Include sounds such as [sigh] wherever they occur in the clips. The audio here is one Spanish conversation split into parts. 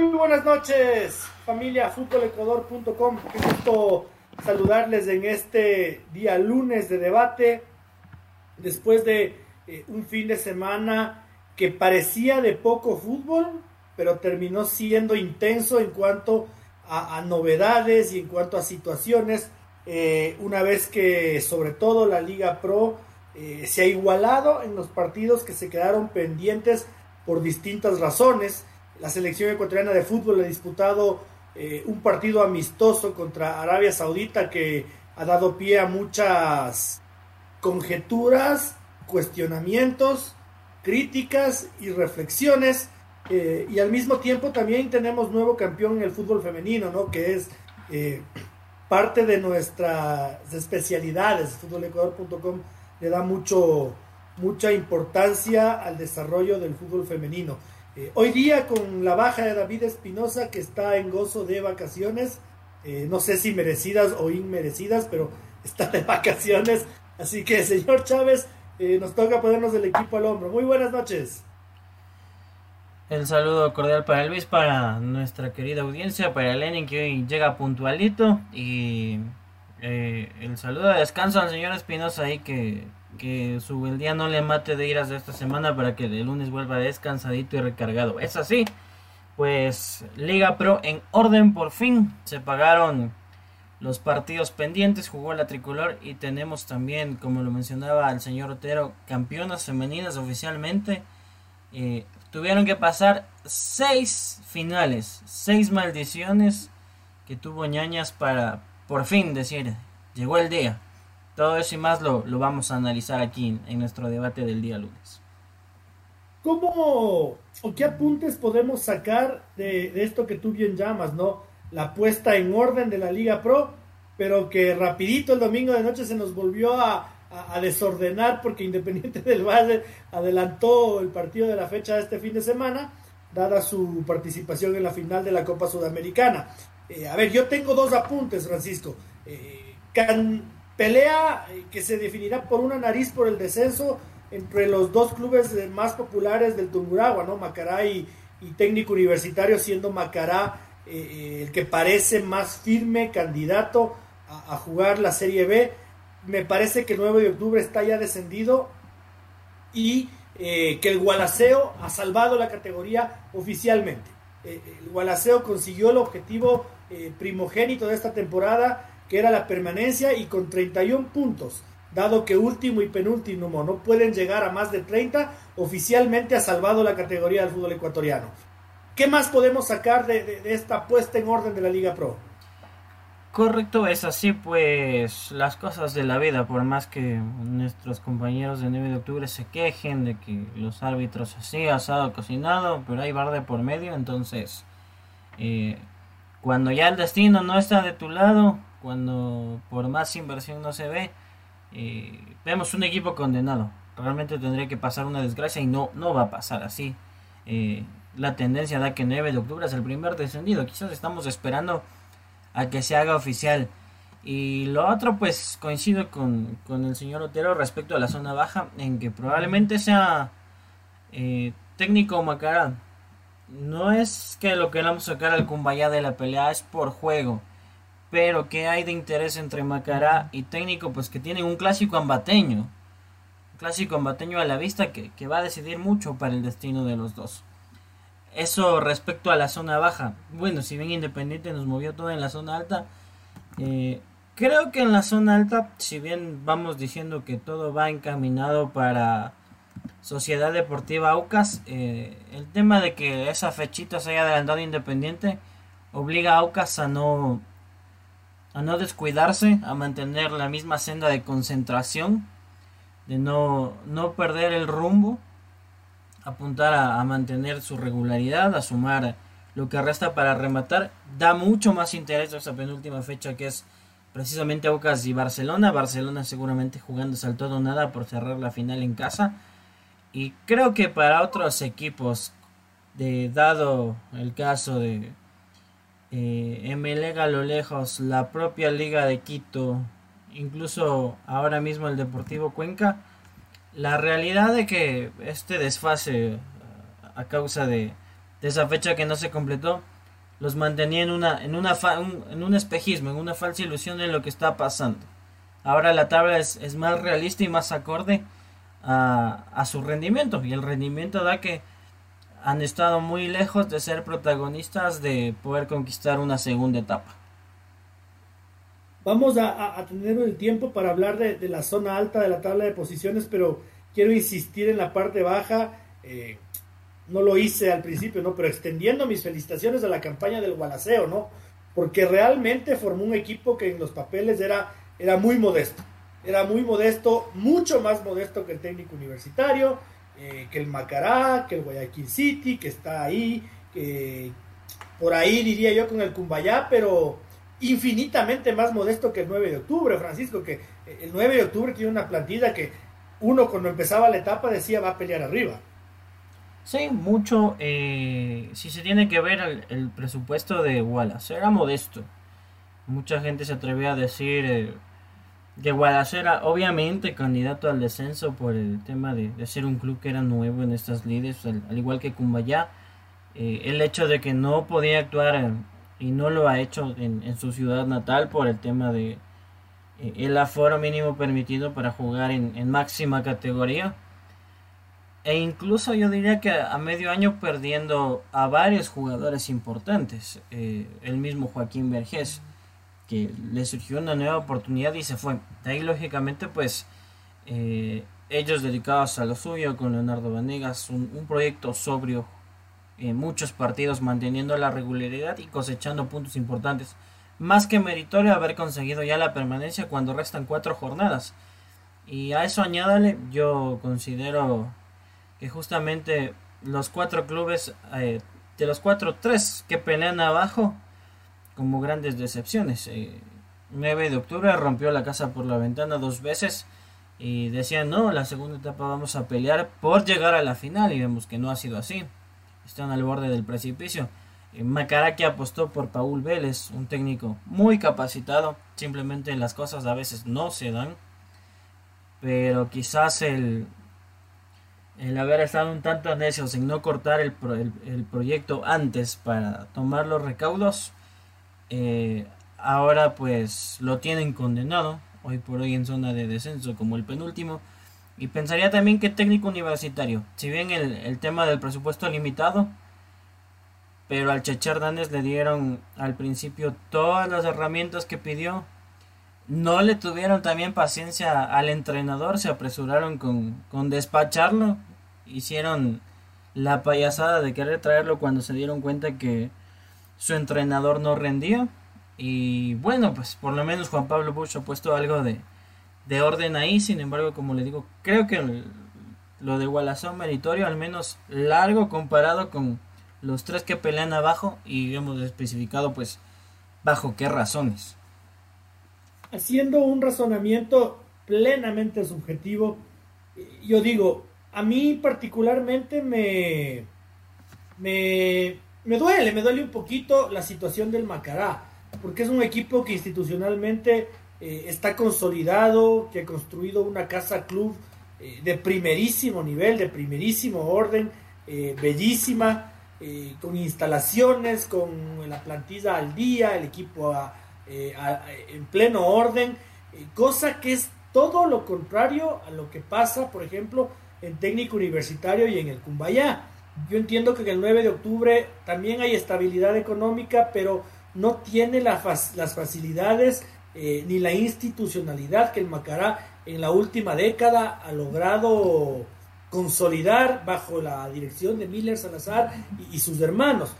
Muy buenas noches, familia futbolecuador.com. Qué gusto saludarles en este día lunes de debate después de eh, un fin de semana que parecía de poco fútbol, pero terminó siendo intenso en cuanto a, novedades y en cuanto a situaciones, eh, una vez que sobre todo la Liga Pro eh, se ha igualado en los partidos que se quedaron pendientes por distintas razones. La selección ecuatoriana de fútbol ha disputado eh, un partido amistoso contra Arabia Saudita que ha dado pie a muchas conjeturas, cuestionamientos, críticas y reflexiones. Eh, y al mismo tiempo también tenemos nuevo campeón en el fútbol femenino, ¿no? Que es eh, parte de nuestras especialidades. Futbolecuador.com le da mucho, mucha importancia al desarrollo del fútbol femenino. Eh, hoy día con la baja de David Espinosa que está en gozo de vacaciones, eh, no sé si merecidas o inmerecidas, pero [laughs] está de vacaciones. Así que, señor Chávez, eh, nos toca ponernos el equipo al hombro. Muy buenas noches. El saludo cordial para Luis, para nuestra querida audiencia, para Lenin que hoy llega puntualito y el saludo de descanso al señor Espinosa ahí que, que su el día no le mate de iras de esta semana para que el lunes vuelva descansadito y recargado. Es así, pues Liga Pro en orden por fin se pagaron los partidos pendientes, jugó la tricolor y tenemos también, como lo mencionaba el señor Otero, campeonas femeninas oficialmente. Eh, tuvieron que pasar seis finales, seis maldiciones que tuvo ñañas para por fin decir, llegó el día. Todo eso y más lo, lo vamos a analizar aquí en, nuestro debate del día lunes. ¿Cómo o qué apuntes podemos sacar de, esto que tú bien llamas, no? La puesta en orden de la Liga Pro, pero que rapidito el domingo de noche se nos volvió a, desordenar porque Independiente del Valle adelantó el partido de la fecha de este fin de semana, dada su participación en la final de la Copa Sudamericana. Eh, a ver, yo tengo dos apuntes, Francisco. Eh, pelea eh, que se definirá por una nariz por el descenso entre los dos clubes más populares del Tunguragua, ¿no? Macará y, Técnico Universitario, siendo Macará el que parece más firme candidato a, jugar la Serie B me parece que el 9 de octubre está ya descendido y eh, que el Gualaceo ha salvado la categoría oficialmente. Eh, el Gualaceo consiguió el objetivo eh, primogénito de esta temporada, que era la permanencia, y con 31 puntos, dado que último y penúltimo no pueden llegar a más de 30, oficialmente ha salvado la categoría del fútbol ecuatoriano. ¿Qué más podemos sacar de, de, de esta puesta en orden de la Liga Pro? Correcto, es así pues las cosas de la vida, por más que nuestros compañeros de 9 de octubre se quejen de que los árbitros así, asado, cocinado, pero hay barde por medio, entonces eh, cuando ya el destino no está de tu lado, cuando por más inversión no se ve, eh, vemos un equipo condenado. Realmente tendría que pasar una desgracia y no, no va a pasar así. Eh, la tendencia da que 9 de octubre es el primer descendido, quizás estamos esperando a que se haga oficial. Y lo otro, pues coincido con, con, el señor Otero respecto a la zona baja, en que probablemente sea eh, técnico Macará. No es que lo queramos sacar al Cumbaya de la pelea, es por juego. Pero que hay de interés entre Macará y técnico, pues que tienen un clásico ambateño. Un clásico ambateño a la vista que, que va a decidir mucho para el destino de los dos. Eso respecto a la zona baja. Bueno, si bien Independiente nos movió todo en la zona alta, eh, creo que en la zona alta, si bien vamos diciendo que todo va encaminado para Sociedad Deportiva Aucas, eh, el tema de que esa fechita se haya adelantado Independiente obliga a Aucas a no, a no descuidarse, a mantener la misma senda de concentración, de no, no perder el rumbo apuntar a, mantener su regularidad, a sumar lo que resta para rematar. Da mucho más interés a esa penúltima fecha que es precisamente Aucas y Barcelona. Barcelona seguramente jugando al todo nada por cerrar la final en casa. Y creo que para otros equipos, de, dado el caso de eh, a lo lejos, la propia Liga de Quito, incluso ahora mismo el Deportivo Cuenca, la realidad de que este desfase a causa de, esa fecha que no se completó los mantenía en una en una un, en un espejismo, en una falsa ilusión de lo que está pasando. Ahora la tabla es, más realista y más acorde a, su rendimiento y el rendimiento da que han estado muy lejos de ser protagonistas de poder conquistar una segunda etapa. Vamos a, tener el tiempo para hablar de, la zona alta de la tabla de posiciones, pero quiero insistir en la parte baja. Eh, no lo hice al principio, ¿no? Pero extendiendo mis felicitaciones a la campaña del Gualaceo, ¿no? Porque realmente formó un equipo que en los papeles era, era muy modesto. Era muy modesto, mucho más modesto que el técnico universitario, eh, que el Macará, que el Guayaquil City, que está ahí, que por ahí diría yo con el Cumbayá, pero infinitamente más modesto que el 9 de octubre, Francisco, que el 9 de octubre tiene una plantilla que uno cuando empezaba la etapa decía va a pelear arriba. Sí, mucho. Eh, si se tiene que ver el, presupuesto de Wallace, era modesto. Mucha gente se atrevía a decir eh, Wallace era obviamente candidato al descenso por el tema de, ser un club que era nuevo en estas lides, al, igual que Cumbayá. Eh, el hecho de que no podía actuar y no lo ha hecho en, su ciudad natal por el tema de eh, el aforo mínimo permitido para jugar en, máxima categoría e incluso yo diría que a, medio año perdiendo a varios jugadores importantes eh, el mismo Joaquín Vergés que le surgió una nueva oportunidad y se fue de ahí lógicamente pues eh, ellos dedicados a lo suyo con Leonardo Vanegas un, proyecto sobrio muchos partidos manteniendo la regularidad y cosechando puntos importantes. Más que meritorio haber conseguido ya la permanencia cuando restan cuatro jornadas. Y a eso añádale, yo considero que justamente los cuatro clubes, eh, de los cuatro, tres que pelean abajo, como grandes decepciones. 9 eh, de octubre rompió la casa por la ventana dos veces y decían, no, la segunda etapa vamos a pelear por llegar a la final y vemos que no ha sido así están al borde del precipicio. Eh, Macaraki apostó por Paul Vélez, un técnico muy capacitado. Simplemente las cosas a veces no se dan. Pero quizás el, el haber estado un tanto necios en no cortar el, el, proyecto antes para tomar los recaudos, eh, ahora pues lo tienen condenado, hoy por hoy en zona de descenso como el penúltimo. Y pensaría también que técnico universitario, si bien el, tema del presupuesto limitado, pero al Cheche Hernández le dieron al principio todas las herramientas que pidió. No le tuvieron también paciencia al entrenador, se apresuraron con, con despacharlo, hicieron la payasada de querer traerlo cuando se dieron cuenta que su entrenador no rendía. Y bueno, pues por lo menos Juan Pablo Bush ha puesto algo de, de orden ahí. Sin embargo, como le digo, creo que lo de Gualazón meritorio, al menos largo comparado con los tres que pelean abajo y hemos especificado pues bajo qué razones. Haciendo un razonamiento plenamente subjetivo, yo digo, a mí particularmente me, me, me duele, me duele un poquito la situación del Macará, porque es un equipo que institucionalmente eh, está consolidado, que ha construido una casa club eh, de primerísimo nivel, de primerísimo orden, eh, bellísima, con instalaciones, con la plantilla al día, el equipo en pleno orden, cosa que es todo lo contrario a lo que pasa, por ejemplo, en técnico universitario y en el Cumbayá. Yo entiendo que el 9 de octubre también hay estabilidad económica, pero no tiene las facilidades eh, ni la institucionalidad que el Macará en la última década ha logrado consolidar bajo la dirección de Miller Salazar y, sus hermanos.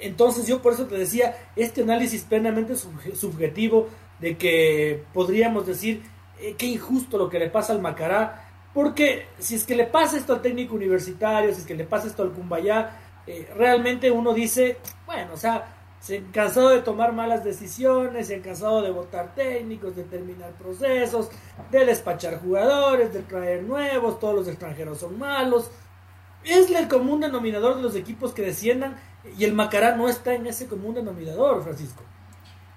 Entonces yo por eso te decía, este análisis plenamente subjetivo de que podríamos decir eh, qué injusto lo que le pasa al Macará, Porque si es que le pasa esto al técnico universitario, si es que le pasa esto al Cumbayá, eh, realmente uno dice, bueno, o sea, se han cansado de tomar malas decisiones, se han cansado de votar técnicos, de terminar procesos, de despachar jugadores, de traer nuevos, todos los extranjeros son malos. Es el común denominador de los equipos que desciendan y el Macará no está en ese común denominador, Francisco.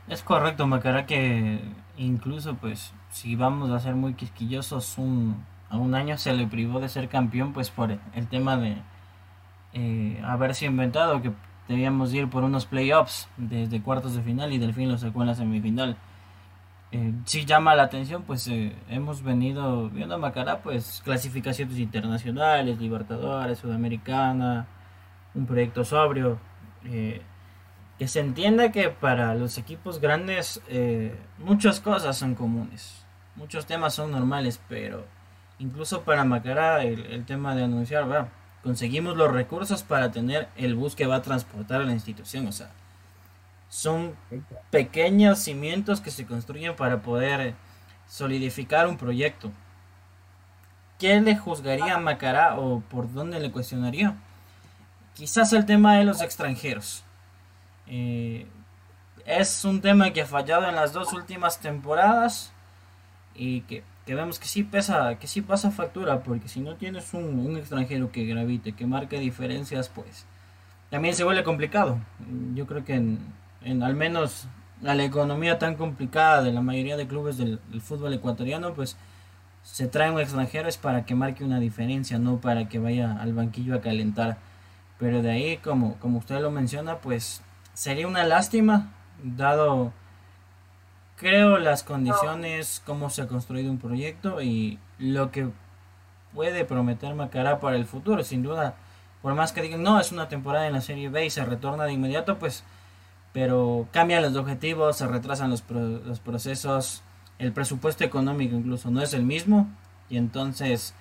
Es correcto, Macará, que incluso pues si vamos a ser muy quisquillosos, un, a un año se le privó de ser campeón pues por el tema de eh, haberse inventado que debíamos ir por unos playoffs desde cuartos de final y del fin lo sacó en la semifinal. Eh, si llama la atención, pues eh, hemos venido viendo a Macará, pues clasificaciones internacionales, Libertadores, Sudamericana, un proyecto sobrio. Que se entienda que para los equipos grandes muchas cosas son comunes, muchos temas son normales, pero incluso para Macará el, tema de anunciar, conseguimos los recursos para tener el bus que va a transportar a la institución. O sea, son pequeños cimientos que se construyen para poder solidificar un proyecto. ¿Qué le juzgaría a Macará o por dónde le cuestionaría? Quizás el tema de los extranjeros. Eh, es un tema que ha fallado en las dos últimas temporadas y que que vemos que sí pesa, que sí pasa factura, porque si no tienes un, extranjero que gravite, que marque diferencias, pues también se vuelve complicado. Yo creo que en, al menos a la economía tan complicada de la mayoría de clubes del, fútbol ecuatoriano, pues se trae un extranjero es para que marque una diferencia, no para que vaya al banquillo a calentar. Pero de ahí, como, como usted lo menciona, pues sería una lástima, dado creo las condiciones, cómo se ha construido un proyecto y lo que puede prometer Macará para el futuro. Sin duda, por más que digan, no, es una temporada en la Serie B y se retorna de inmediato, pues, pero cambian los objetivos, se retrasan los, los procesos, el presupuesto económico incluso no es el mismo y entonces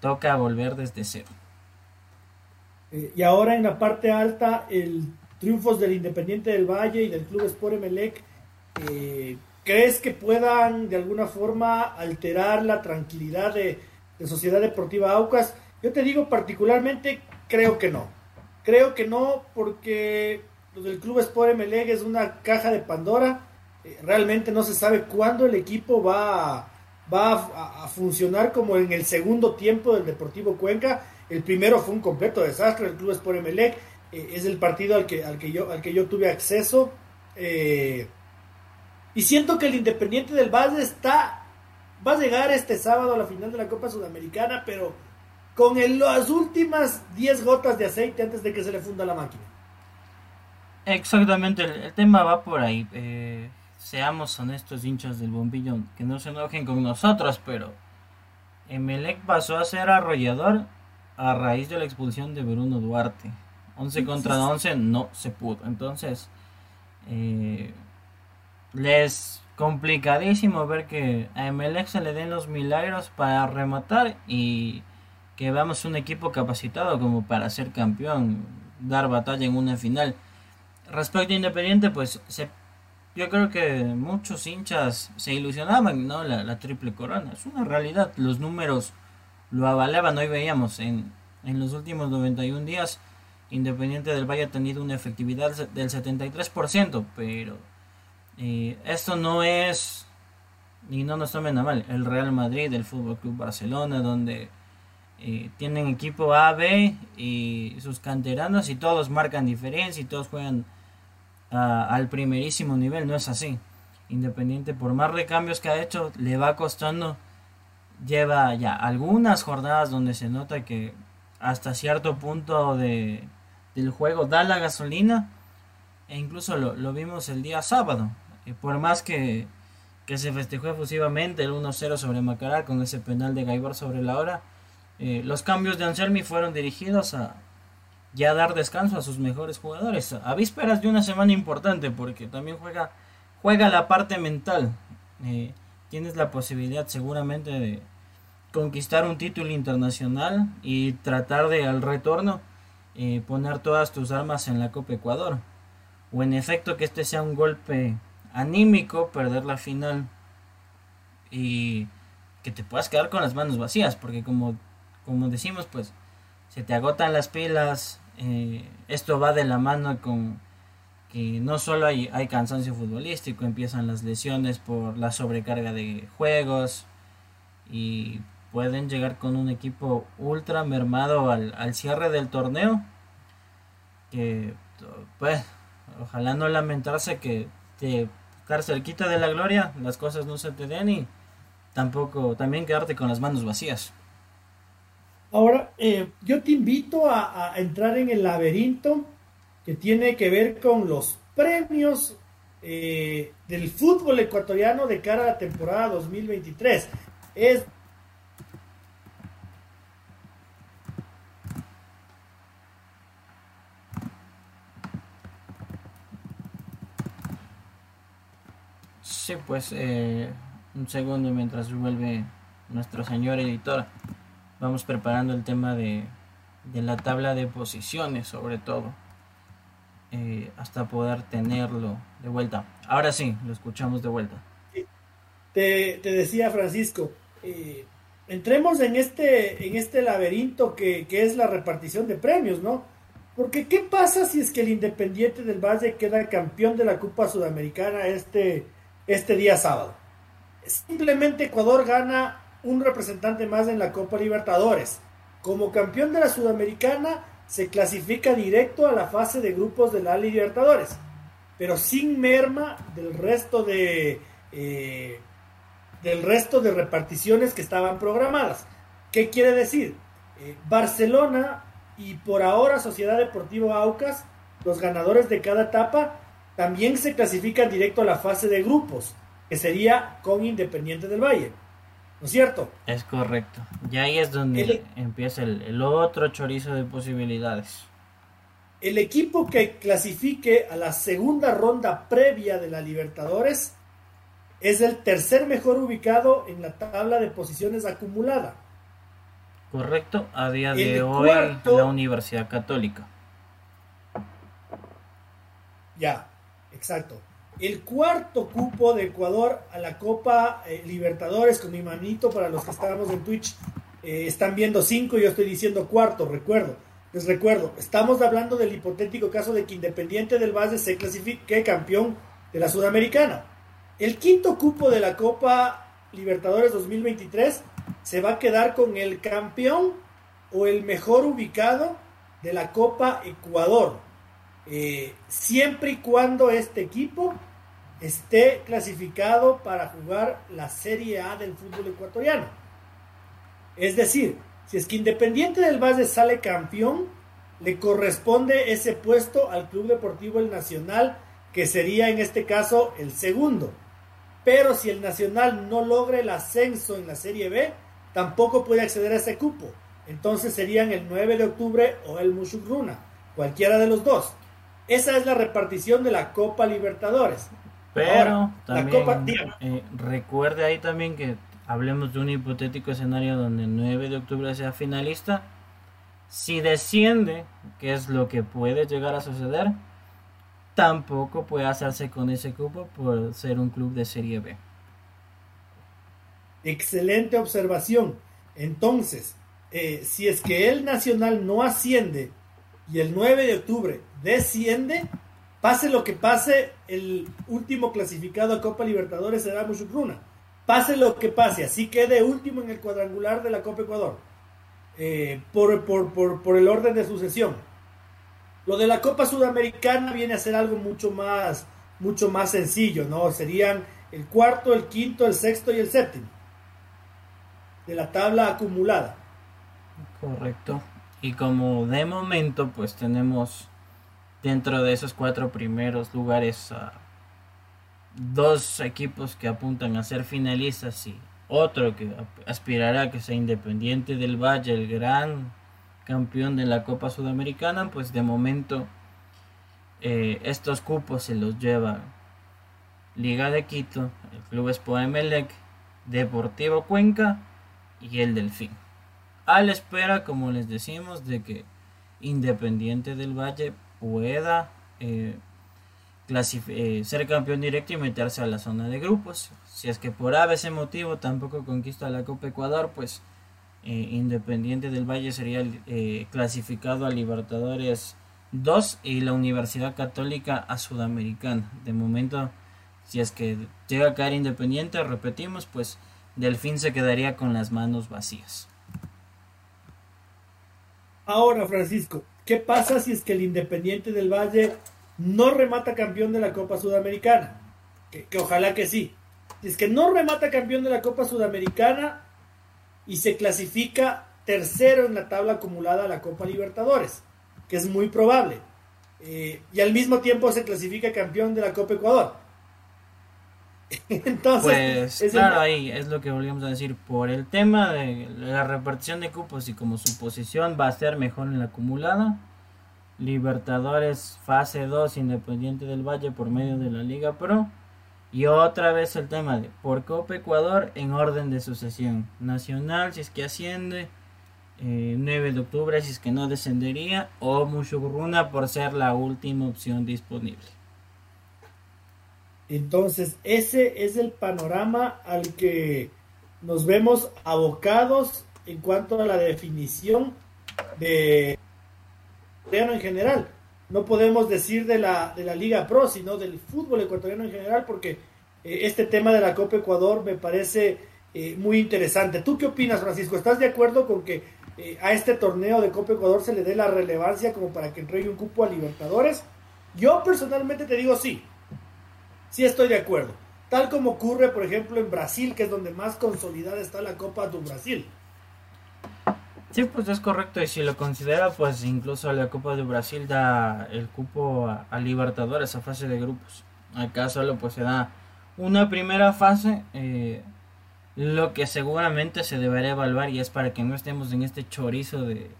toca volver desde cero. Eh, y ahora en la parte alta, el triunfos del Independiente del Valle y del Club Sport Emelec eh, ¿Crees que puedan de alguna forma alterar la tranquilidad de, Sociedad Deportiva Aucas? Yo te digo particularmente, creo que no. Creo que no porque lo del Club Sport Emelec es una caja de Pandora. Eh, realmente no se sabe cuándo el equipo va, va a, funcionar como en el segundo tiempo del Deportivo Cuenca. El primero fue un completo desastre, el Club Sport Emelec. Eh, es el partido al que, al que, yo, al que yo tuve acceso. Eh, y siento que el Independiente del Valle está. Va a llegar este sábado a la final de la Copa Sudamericana, pero con las últimas 10 gotas de aceite antes de que se le funda la máquina. Exactamente, el, tema va por ahí. Eh, seamos honestos, hinchas del bombillo, que no se enojen con nosotros, pero Emelec pasó a ser arrollador a raíz de la expulsión de Bruno Duarte. 11 contra 11 no se pudo. Entonces, eh, les complicadísimo ver que a MLX se le den los milagros para rematar y que veamos un equipo capacitado como para ser campeón, dar batalla en una final. Respecto a Independiente, pues se, yo creo que muchos hinchas se ilusionaban, ¿no? La, la triple corona. Es una realidad, los números lo avalaban. Hoy veíamos en, en los últimos 91 días, Independiente del Valle ha tenido una efectividad del 73%, pero esto no es, y no nos tomen a mal, el Real Madrid, el Fútbol Club Barcelona, donde eh, tienen equipo A, B y sus canteranos y todos marcan diferencia y todos juegan al primerísimo nivel. No es así. Independiente, por más recambios que ha hecho, le va costando. Lleva ya algunas jornadas donde se nota que hasta cierto punto de, del juego da la gasolina. E incluso lo, lo vimos el día sábado por más que, se festejó efusivamente el 1-0 sobre Macará con ese penal de Gaibor sobre la hora, eh, los cambios de Anselmi fueron dirigidos a ya dar descanso a sus mejores jugadores, a vísperas de una semana importante, porque también juega, juega la parte mental. Eh, tienes la posibilidad seguramente de conquistar un título internacional y tratar de al retorno eh, poner todas tus armas en la Copa Ecuador. O en efecto que este sea un golpe anímico perder la final y que te puedas quedar con las manos vacías, porque como, como decimos, pues se te agotan las pilas, eh, esto va de la mano con que no solo hay, hay cansancio futbolístico, empiezan las lesiones por la sobrecarga de juegos y pueden llegar con un equipo ultra mermado al, al cierre del torneo. Que pues ojalá no lamentarse que te estar cerquita de la gloria, las cosas no se te den y tampoco también quedarte con las manos vacías. Ahora, eh, yo te invito a, entrar en el laberinto que tiene que ver con los premios eh, del fútbol ecuatoriano de cara a la temporada 2023. Es Sí, pues eh, un segundo mientras vuelve nuestro señor editor. Vamos preparando el tema de, la tabla de posiciones, sobre todo, eh, hasta poder tenerlo de vuelta. Ahora sí, lo escuchamos de vuelta. Te, decía Francisco, eh, entremos en este, en este laberinto que, que es la repartición de premios, ¿no? Porque ¿qué pasa si es que el Independiente del Valle queda campeón de la Copa Sudamericana este este día sábado. Simplemente Ecuador gana un representante más en la Copa Libertadores. Como campeón de la Sudamericana se clasifica directo a la fase de grupos de la Libertadores, pero sin merma del resto de eh, del resto de reparticiones que estaban programadas. ¿Qué quiere decir? Eh, Barcelona y por ahora Sociedad Deportiva Aucas, los ganadores de cada etapa, también se clasifican directo a la fase de grupos, que sería con Independiente del Valle. ¿No es cierto? Es correcto. Y ahí es donde empieza el, otro chorizo de posibilidades. El equipo que clasifique a la segunda ronda previa de la Libertadores es el tercer mejor ubicado en la tabla de posiciones acumulada. Correcto, a día de hoy la Universidad Católica. Ya, Exacto. El cuarto cupo de Ecuador a la Copa eh, Libertadores con mi manito para los que estábamos en Twitch. Eh, están viendo cinco, yo estoy diciendo cuarto, recuerdo. Les recuerdo, estamos hablando del hipotético caso de que Independiente del Valle se clasifique campeón de la Sudamericana. El quinto cupo de la Copa Libertadores 2023 se va a quedar con el campeón o el mejor ubicado de la Copa Ecuador. Eh, siempre y cuando este equipo esté clasificado para jugar la Serie A del fútbol ecuatoriano. Es decir, si es que Independiente del Valle sale campeón, le corresponde ese puesto al Club Deportivo El Nacional, que sería en este caso el segundo. Pero si el Nacional no logra el ascenso en la Serie B, tampoco puede acceder a ese cupo. Entonces serían el 9 de octubre o el Mushugruna, cualquiera de los dos. Esa es la repartición de la Copa Libertadores. Pero también eh, recuerde ahí también que hablemos de un hipotético escenario donde el 9 de octubre sea finalista. Si desciende, que es lo que puede llegar a suceder, tampoco puede hacerse con ese cupo por ser un club de Serie B. Excelente observación. Entonces, eh, si es que el Nacional no asciende y el 9 de octubre desciende, pase lo que pase, el último clasificado a Copa Libertadores será Mushukruna. Pase lo que pase, así quede último en el cuadrangular de la Copa Ecuador, eh, por, por, el orden de sucesión. Lo de la Copa Sudamericana viene a ser algo mucho más, mucho más sencillo, ¿no? Serían el cuarto, el quinto, el sexto y el séptimo de la tabla acumulada. Correcto. Y como de momento pues tenemos dentro de esos cuatro primeros lugares dos equipos que apuntan a ser finalistas y otro que aspirará a que sea independiente del Valle, el gran campeón de la Copa Sudamericana, pues de momento eh, estos cupos se los lleva Liga de Quito, el Club Expo Emelec, Deportivo Cuenca y el Delfín a la espera, como les decimos, de que Independiente del Valle pueda eh, eh, ser campeón directo y meterse a la zona de grupos. Si es que por ese motivo tampoco conquista la Copa Ecuador, pues eh, Independiente del Valle sería clasificado a Libertadores 2 y la Universidad Católica a Sudamericana. De momento, si es que llega a caer Independiente, repetimos, pues Delfín se quedaría con las manos vacías. Ahora, Francisco, ¿qué pasa si es que el Independiente del Valle no remata campeón de la Copa Sudamericana? Que, ojalá que sí. Si es que no remata campeón de la Copa Sudamericana y se clasifica tercero en la tabla acumulada a la Copa Libertadores, que es muy probable. Eh, y al mismo tiempo se clasifica campeón de la Copa Ecuador. [laughs] Entonces, pues claro, ahí es lo que volvíamos a decir. Por el tema de la repartición de cupos y como su posición va a ser mejor en la acumulada, Libertadores fase 2 Independiente del Valle por medio de la Liga Pro. Y otra vez el tema de por Copa Ecuador en orden de sucesión. Nacional si es que asciende. 9 eh, de octubre si es que no descendería. O Mushuruna por ser la última opción disponible. Entonces, ese es el panorama al que nos vemos abocados en cuanto a la definición de en general. No podemos decir de la, de la Liga Pro, sino del fútbol ecuatoriano en general, porque eh, este tema de la Copa Ecuador me parece eh, muy interesante. ¿Tú qué opinas, Francisco? ¿Estás de acuerdo con que eh, a este torneo de Copa Ecuador se le dé la relevancia como para que entregue un cupo a Libertadores? Yo personalmente te digo sí sí estoy de acuerdo. Tal como ocurre, por ejemplo, en Brasil, que es donde más consolidada está la Copa do Brasil. Sí, pues es correcto. Y si lo considera, pues incluso la Copa de Brasil da el cupo a, Libertadores, a fase de grupos. Acá solo pues se da una primera fase. Eh, lo que seguramente se deberá evaluar y es para que no estemos en este chorizo de,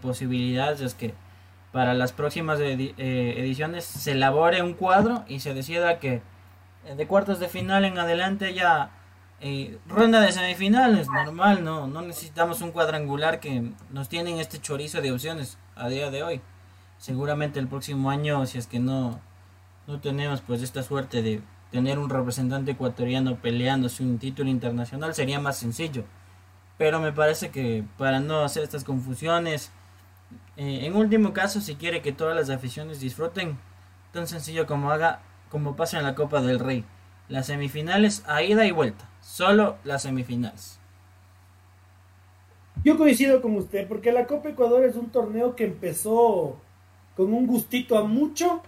posibilidades es que para las próximas eh, ediciones se elabore un cuadro y se decida que de cuartos de final en adelante ya eh, ronda de semifinales, normal, no, no necesitamos un cuadrangular que nos tienen este chorizo de opciones a día de hoy. Seguramente el próximo año, si es que no, no tenemos pues esta suerte de tener un representante ecuatoriano peleándose un título internacional, sería más sencillo. Pero me parece que para no hacer estas confusiones, eh, en último caso, si quiere que todas las aficiones disfruten, tan sencillo como haga como pasa en la Copa del Rey. Las semifinales a ida y vuelta. Solo las semifinales. Yo coincido con usted, porque la Copa Ecuador es un torneo que empezó con un gustito a mucho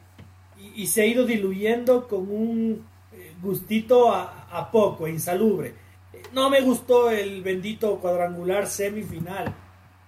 y, se ha ido diluyendo con un eh, gustito a, poco, insalubre. No me gustó el bendito cuadrangular semifinal.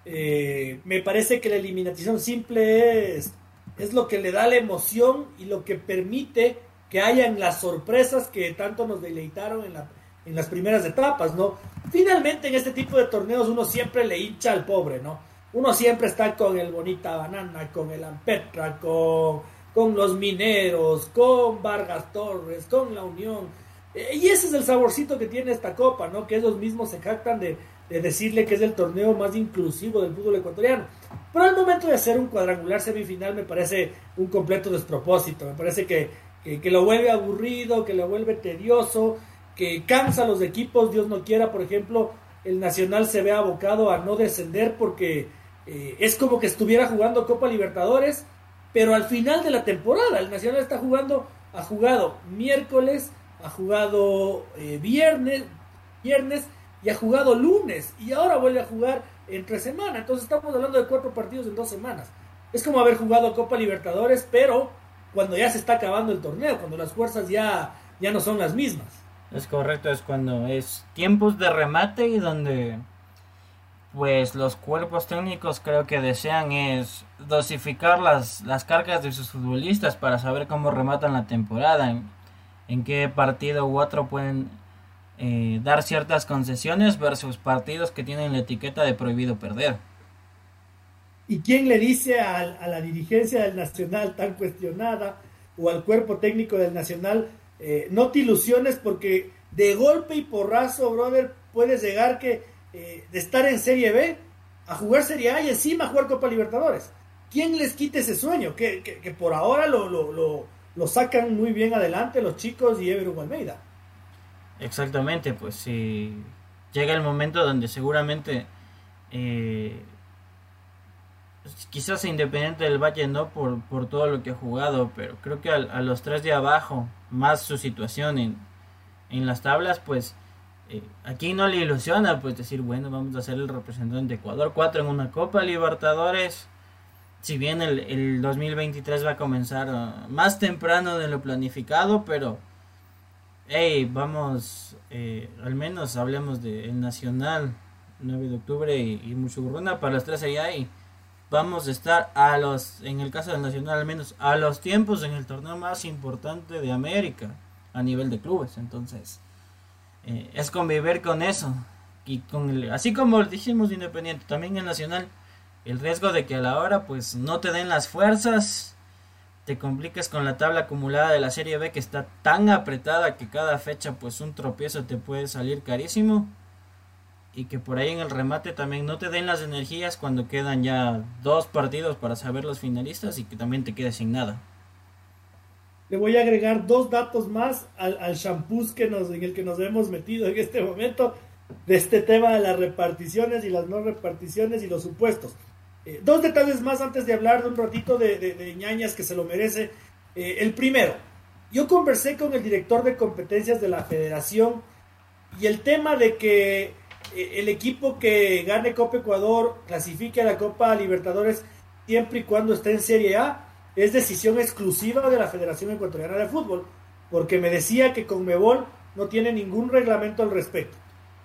Eh, me parece que la eliminación simple es, es lo que le da la emoción y lo que permite que hayan las sorpresas que tanto nos deleitaron en, la, en las primeras etapas, ¿no? Finalmente en este tipo de torneos uno siempre le hincha al pobre, ¿no? Uno siempre está con el Bonita Banana, con el Ampetra, con, con los Mineros, con Vargas Torres, con la Unión. Eh, y ese es el saborcito que tiene esta copa, ¿no? Que ellos mismos se jactan de, de decirle que es el torneo más inclusivo del fútbol ecuatoriano. Pero al momento de hacer un cuadrangular semifinal me parece un completo despropósito. Me parece que que, lo vuelve aburrido, que lo vuelve tedioso, que cansa a los equipos, Dios no quiera, por ejemplo, el Nacional se ve abocado a no descender porque eh, es como que estuviera jugando Copa Libertadores, pero al final de la temporada, el Nacional está jugando, ha jugado miércoles, ha jugado eh, viernes, viernes y ha jugado lunes, y ahora vuelve a jugar entre semana, entonces estamos hablando de cuatro partidos en dos semanas. Es como haber jugado Copa Libertadores, pero cuando ya se está acabando el torneo, cuando las fuerzas ya, ya no son las mismas. Es correcto, es cuando es tiempos de remate y donde pues los cuerpos técnicos creo que desean es dosificar las, las cargas de sus futbolistas para saber cómo rematan la temporada, en, qué partido u otro pueden eh, dar ciertas concesiones versus partidos que tienen la etiqueta de prohibido perder. ¿Y quién le dice a, la dirigencia del Nacional tan cuestionada o al cuerpo técnico del Nacional, eh, no te ilusiones porque de golpe y porrazo, brother, puedes llegar que eh, de estar en Serie B a jugar Serie A y encima jugar Copa Libertadores? ¿Quién les quita ese sueño? Que, por ahora lo, lo, lo sacan muy bien adelante los chicos y Everton Almeida. Exactamente, pues si llega el momento donde seguramente eh, quizás Independiente del Valle no por, por todo lo que ha jugado, pero creo que a, a los tres de abajo, más su situación en, en las tablas, pues eh, aquí no le ilusiona pues decir, bueno, vamos a ser el representante de Ecuador, cuatro en una Copa Libertadores. Si bien el, el 2023 va a comenzar uh, más temprano de lo planificado, pero hey, vamos, eh, al menos hablemos del Nacional, 9 de octubre y, y para las tres allá y vamos a estar a los, en el caso del Nacional al menos, a los tiempos en el torneo más importante de América a nivel de clubes. Entonces, eh, es convivir con eso. Y con el, así como dijimos Independiente, también el Nacional, el riesgo de que a la hora pues no te den las fuerzas, te compliques con la tabla acumulada de la Serie B que está tan apretada que cada fecha pues un tropiezo te puede salir carísimo. Y que por ahí en el remate también no te den las energías cuando quedan ya dos partidos para saber los finalistas y que también te quedes sin nada le voy a agregar dos datos más al, al que nos, en el que nos hemos metido en este momento de este tema de las reparticiones y las no reparticiones y los supuestos. Eh, dos detalles más antes de hablar de un ratito de, de, ñañas que se lo merece. Eh, el primero, yo conversé con el director de competencias de la federación y el tema de que el equipo que gane Copa Ecuador clasifique a la Copa Libertadores siempre y cuando esté en Serie A es decisión exclusiva de la Federación Ecuatoriana de Fútbol, porque me decía que Conmebol no tiene ningún reglamento al respecto.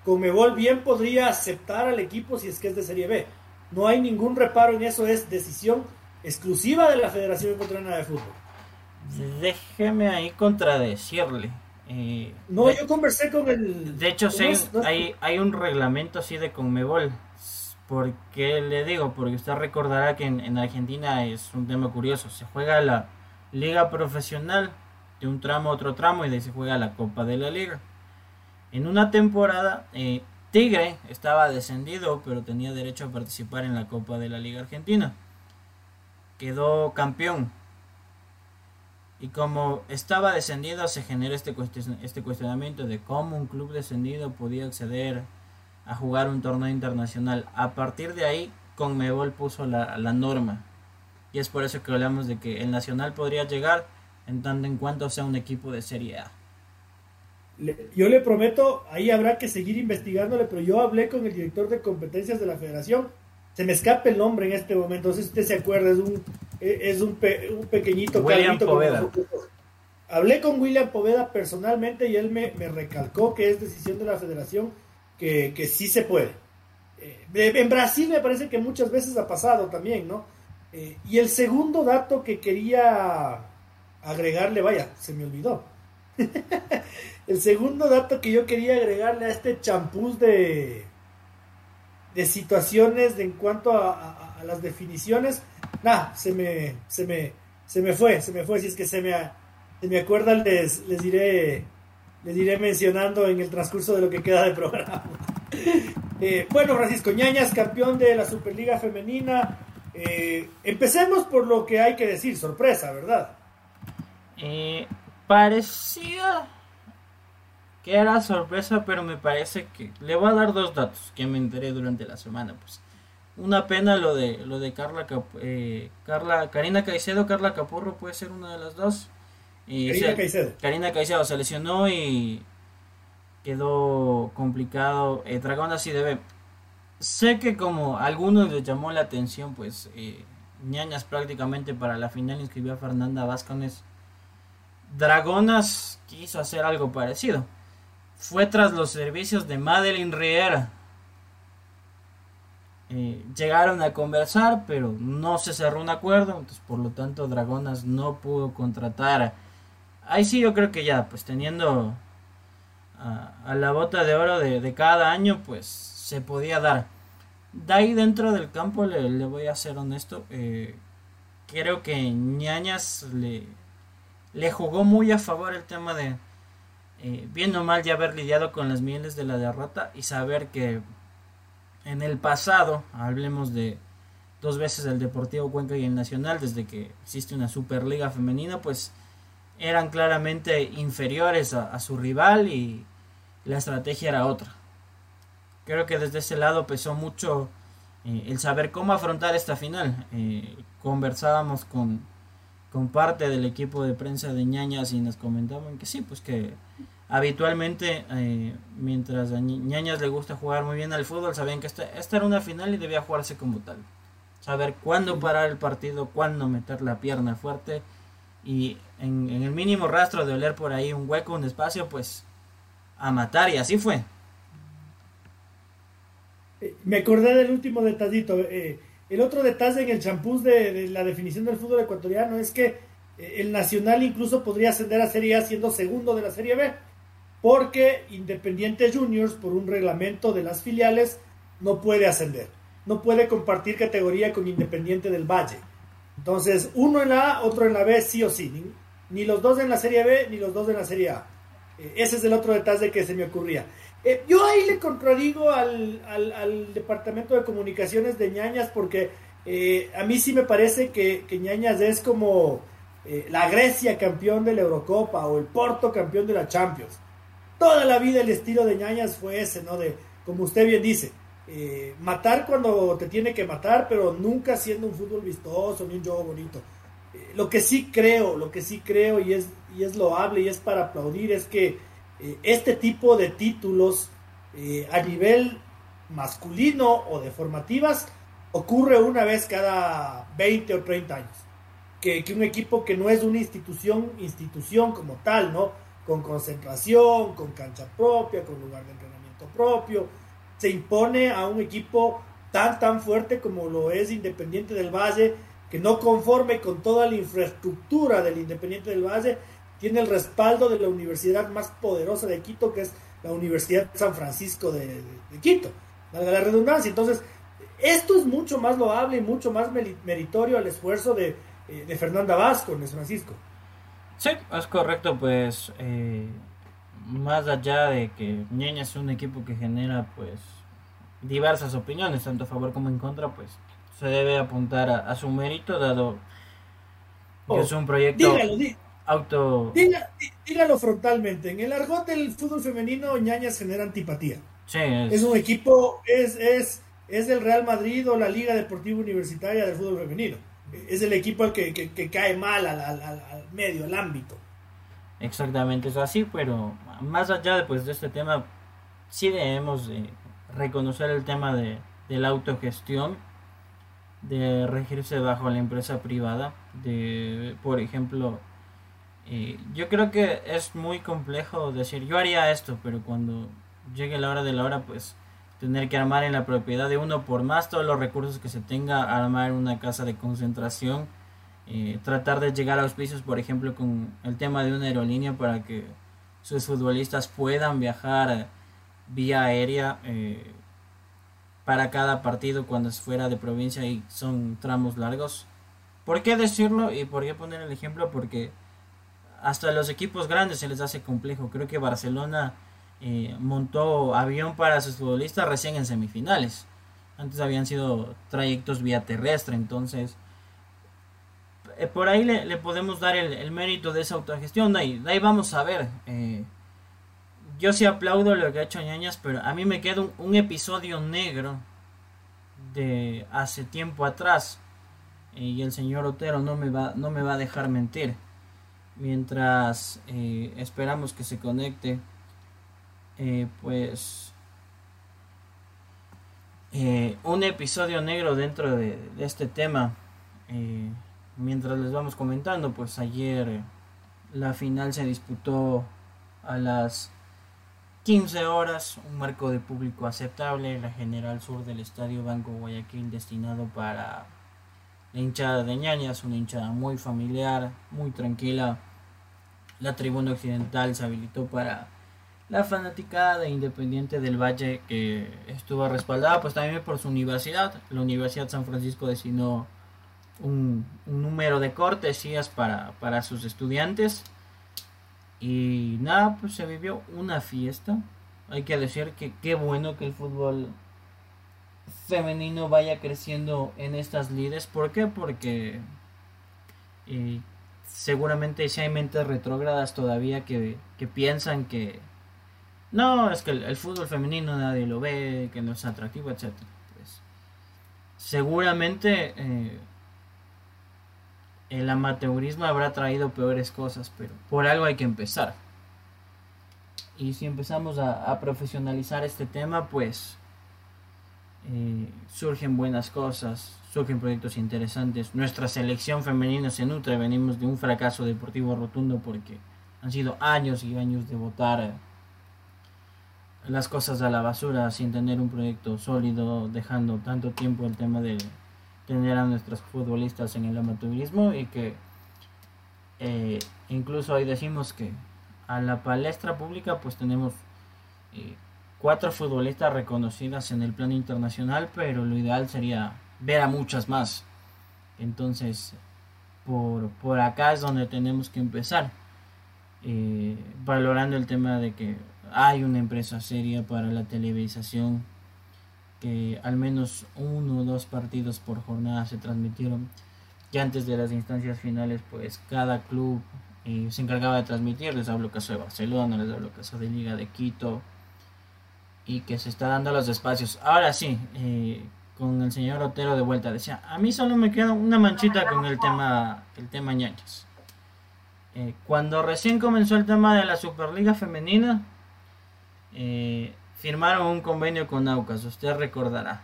Conmebol bien podría aceptar al equipo si es que es de Serie B. No hay ningún reparo en eso, es decisión exclusiva de la Federación Ecuatoriana de Fútbol. Déjeme ahí contradecirle. Eh, no, yo conversé con el... De hecho, sí, hay, hay un reglamento así de Conmebol ¿Por qué le digo? Porque usted recordará que en, Argentina es un tema curioso. Se juega la liga profesional de un tramo a otro tramo y de ahí se juega la Copa de la Liga. En una temporada, eh, Tigre estaba descendido, pero tenía derecho a participar en la Copa de la Liga Argentina. Quedó campeón. Y como estaba descendido, se genera este, este cuestionamiento de cómo un club descendido podía acceder a jugar un torneo internacional. A partir de ahí, Conmebol puso la, la norma. Y es por eso que hablamos de que el Nacional podría llegar en tanto en cuanto sea un equipo de Serie A. yo le prometo, ahí habrá que seguir investigándole, pero yo hablé con el director de competencias de la federación. Se me escapa el nombre en este momento, no sé si usted se acuerda, es un, es un, un pequeñito William Poveda. Hablé con William Poveda personalmente y él me, me recalcó que es decisión de la federación que, que sí se puede. Eh, en Brasil me parece que muchas veces ha pasado también, ¿no? Eh, y el segundo dato que quería agregarle, vaya, se me olvidó. [laughs] el segundo dato que yo quería agregarle a este champús de, de situaciones de, en cuanto a, a, las definiciones, nada, se me, se, me, se me fue, se me fue, si es que se me, se me acuerdan les, les diré les iré mencionando en el transcurso de lo que queda de programa. [laughs] Eh, bueno, Francisco Ñañas, campeón de la Superliga Femenina. Eh, empecemos por lo que hay que decir, sorpresa, ¿verdad? Eh, parecía que era sorpresa, pero me parece que le voy a dar dos datos que me enteré durante la semana. Pues una pena lo de lo de Carla, eh, Carla Karina Caicedo, Carla Capurro puede ser una de las dos. Y Karina Caicedo. Karina Caicedo se lesionó y quedó complicado. Eh, Dragón así debe. Sé que como a algunos les llamó la atención, pues eh, ñañas prácticamente para la final inscribió a Fernanda Vázquez. Dragonas quiso hacer algo parecido. Fue tras los servicios de Madeline Riera. Eh, llegaron a conversar, pero no se cerró un acuerdo. Entonces, por lo tanto, Dragonas no pudo contratar ahí sí yo creo que ya, pues teniendo a, la bota de oro de, cada año, pues se podía dar. De ahí dentro del campo le, voy a ser honesto. Eh, creo que Ñañas le, le jugó muy a favor el tema de, eh, bien o mal, ya haber lidiado con las mieles de la derrota y saber que en el pasado, hablemos de dos veces el Deportivo Cuenca y el Nacional, desde que existe una Superliga femenina, pues eran claramente inferiores a, su rival y la estrategia era otra. Creo que desde ese lado pesó mucho eh, el saber cómo afrontar esta final. Eh, conversábamos con, con parte del equipo de prensa de ñañas y nos comentaban que sí, pues que habitualmente eh, mientras a ñañas le gusta jugar muy bien al fútbol, sabían que esta, esta era una final y debía jugarse como tal. Saber cuándo parar el partido, cuándo meter la pierna fuerte y en, el mínimo rastro de oler por ahí un hueco, un espacio, pues a matar y así fue. Eh, me acordé del último detallito. Eh, el otro detalle en el champús de, la definición del fútbol ecuatoriano es que eh, el Nacional incluso podría ascender a Serie A siendo segundo de la Serie B, porque Independiente Juniors, por un reglamento de las filiales, no puede ascender. No puede compartir categoría con Independiente del Valle. Entonces, uno en la A, otro en la B, sí o sí. Ni, los dos en la Serie B, ni los dos en la Serie A. Eh, ese es el otro detalle que se me ocurría. Eh, yo ahí le contradigo al, Departamento de Comunicaciones de Ñañas porque eh, a mí sí me parece que, que Ñañas es como la Grecia campeón de la Eurocopa o el Porto campeón de la Champions. Toda la vida el estilo de Ñañas fue ese, ¿no? De, como usted bien dice, eh, matar cuando te tiene que matar, pero nunca siendo un fútbol vistoso ni un juego bonito. Eh, lo que sí creo, lo que sí creo y es, y es loable y es para aplaudir es que eh, este tipo de títulos a nivel masculino o de formativas ocurre una vez cada 20 o 30 años. Que, que un equipo que no es una institución, institución como tal, ¿no? Con concentración, con cancha propia, con lugar de entrenamiento propio, se impone a un equipo tan tan fuerte como lo es Independiente del Valle, que no conforme con toda la infraestructura del Independiente del Valle, tiene el respaldo de la universidad más poderosa de Quito, que es la Universidad San Francisco de, Quito, valga la redundancia. Entonces, esto es mucho más loable y mucho más meritorio al esfuerzo de, eh, de Fernanda Vasco, en Francisco. Sí, es correcto, pues eh, más allá de que Ñeña es un equipo que genera pues diversas opiniones, tanto a favor como en contra, pues se debe apuntar a, su mérito, dado que es un proyecto auto... Dígalo, frontalmente, en el argot del fútbol femenino Ñañas genera antipatía. es... un equipo, es, es, es el Real Madrid o la Liga Deportiva Universitaria del fútbol femenino. Es el equipo que, que, cae mal al, al, al medio, al ámbito. Exactamente, es así, pero más allá de, pues, de este tema, sí debemos reconocer el tema de, la autogestión, de regirse bajo la empresa privada, de, por ejemplo, eh, yo creo que es muy complejo decir, yo haría esto, pero cuando llegue la hora de la hora, pues tener que armar en la propiedad de uno, por más todos los recursos que se tenga, armar una casa de concentración, eh, tratar de llegar a auspicios, por ejemplo, con el tema de una aerolínea para que sus futbolistas puedan viajar vía aérea eh, para cada partido cuando es fuera de provincia y son tramos largos. ¿Por qué decirlo y por qué poner el ejemplo? Porque hasta los equipos grandes se les hace complejo. Creo que Barcelona montó avión para sus futbolistas recién en semifinales. Antes habían sido trayectos vía terrestre, entonces eh, por ahí le, podemos dar el, mérito de esa autogestión. De ahí, vamos a ver. Eh, yo sí aplaudo lo que ha hecho Ñañas, pero a mí me queda un, episodio negro de hace tiempo atrás. Eh, y el señor Otero no me va, no me va a dejar mentir. Mientras esperamos que se conecte, pues un episodio negro dentro de, este tema mientras les vamos comentando, pues ayer eh, la final se disputó a las 15 horas, un marco de público aceptable, la General Sur del Estadio Banco Guayaquil destinado para la hinchada de ñañas, una hinchada muy familiar, muy tranquila. La tribuna occidental se habilitó para la fanaticada de Independiente del Valle que estuvo respaldada pues también por su universidad, la Universidad San Francisco destinó un, número de cortesías para, para sus estudiantes. Y nada, pues se vivió una fiesta. Hay que decir que qué bueno que el fútbol femenino vaya creciendo en estas lides. ¿Por qué? Porque eh, seguramente si hay mentes retrógradas todavía que, piensan que no, es que el, fútbol femenino nadie lo ve, que no es atractivo, etc. Pues, seguramente eh, el amateurismo habrá traído peores cosas, pero por algo hay que empezar. Y si empezamos a, profesionalizar este tema, pues eh, surgen buenas cosas, surgen proyectos interesantes. Nuestra selección femenina se nutre, venimos de un fracaso deportivo rotundo porque han sido años y años de votar las cosas a la basura sin tener un proyecto sólido, dejando tanto tiempo el tema de tener a nuestros futbolistas en el amateurismo y que eh, incluso hoy decimos que a la palestra pública pues tenemos eh, cuatro futbolistas reconocidas en el plano internacional, pero lo ideal sería ver a muchas más. Entonces, por, por acá es donde tenemos que empezar. Eh, valorando el tema de que hay una empresa seria para la televisación, que al menos uno o dos partidos por jornada se transmitieron, que antes de las instancias finales, pues cada club eh, se encargaba de transmitir. Les hablo caso de Barcelona, les hablo caso de Liga de Quito, y que se está dando los espacios. Ahora sí, eh, con el señor Otero de vuelta. Decía, a mí solo me queda una manchita con el tema, el tema ñañas. Eh, cuando recién comenzó el tema de la Superliga Femenina, eh, firmaron un convenio con Aucas, usted recordará.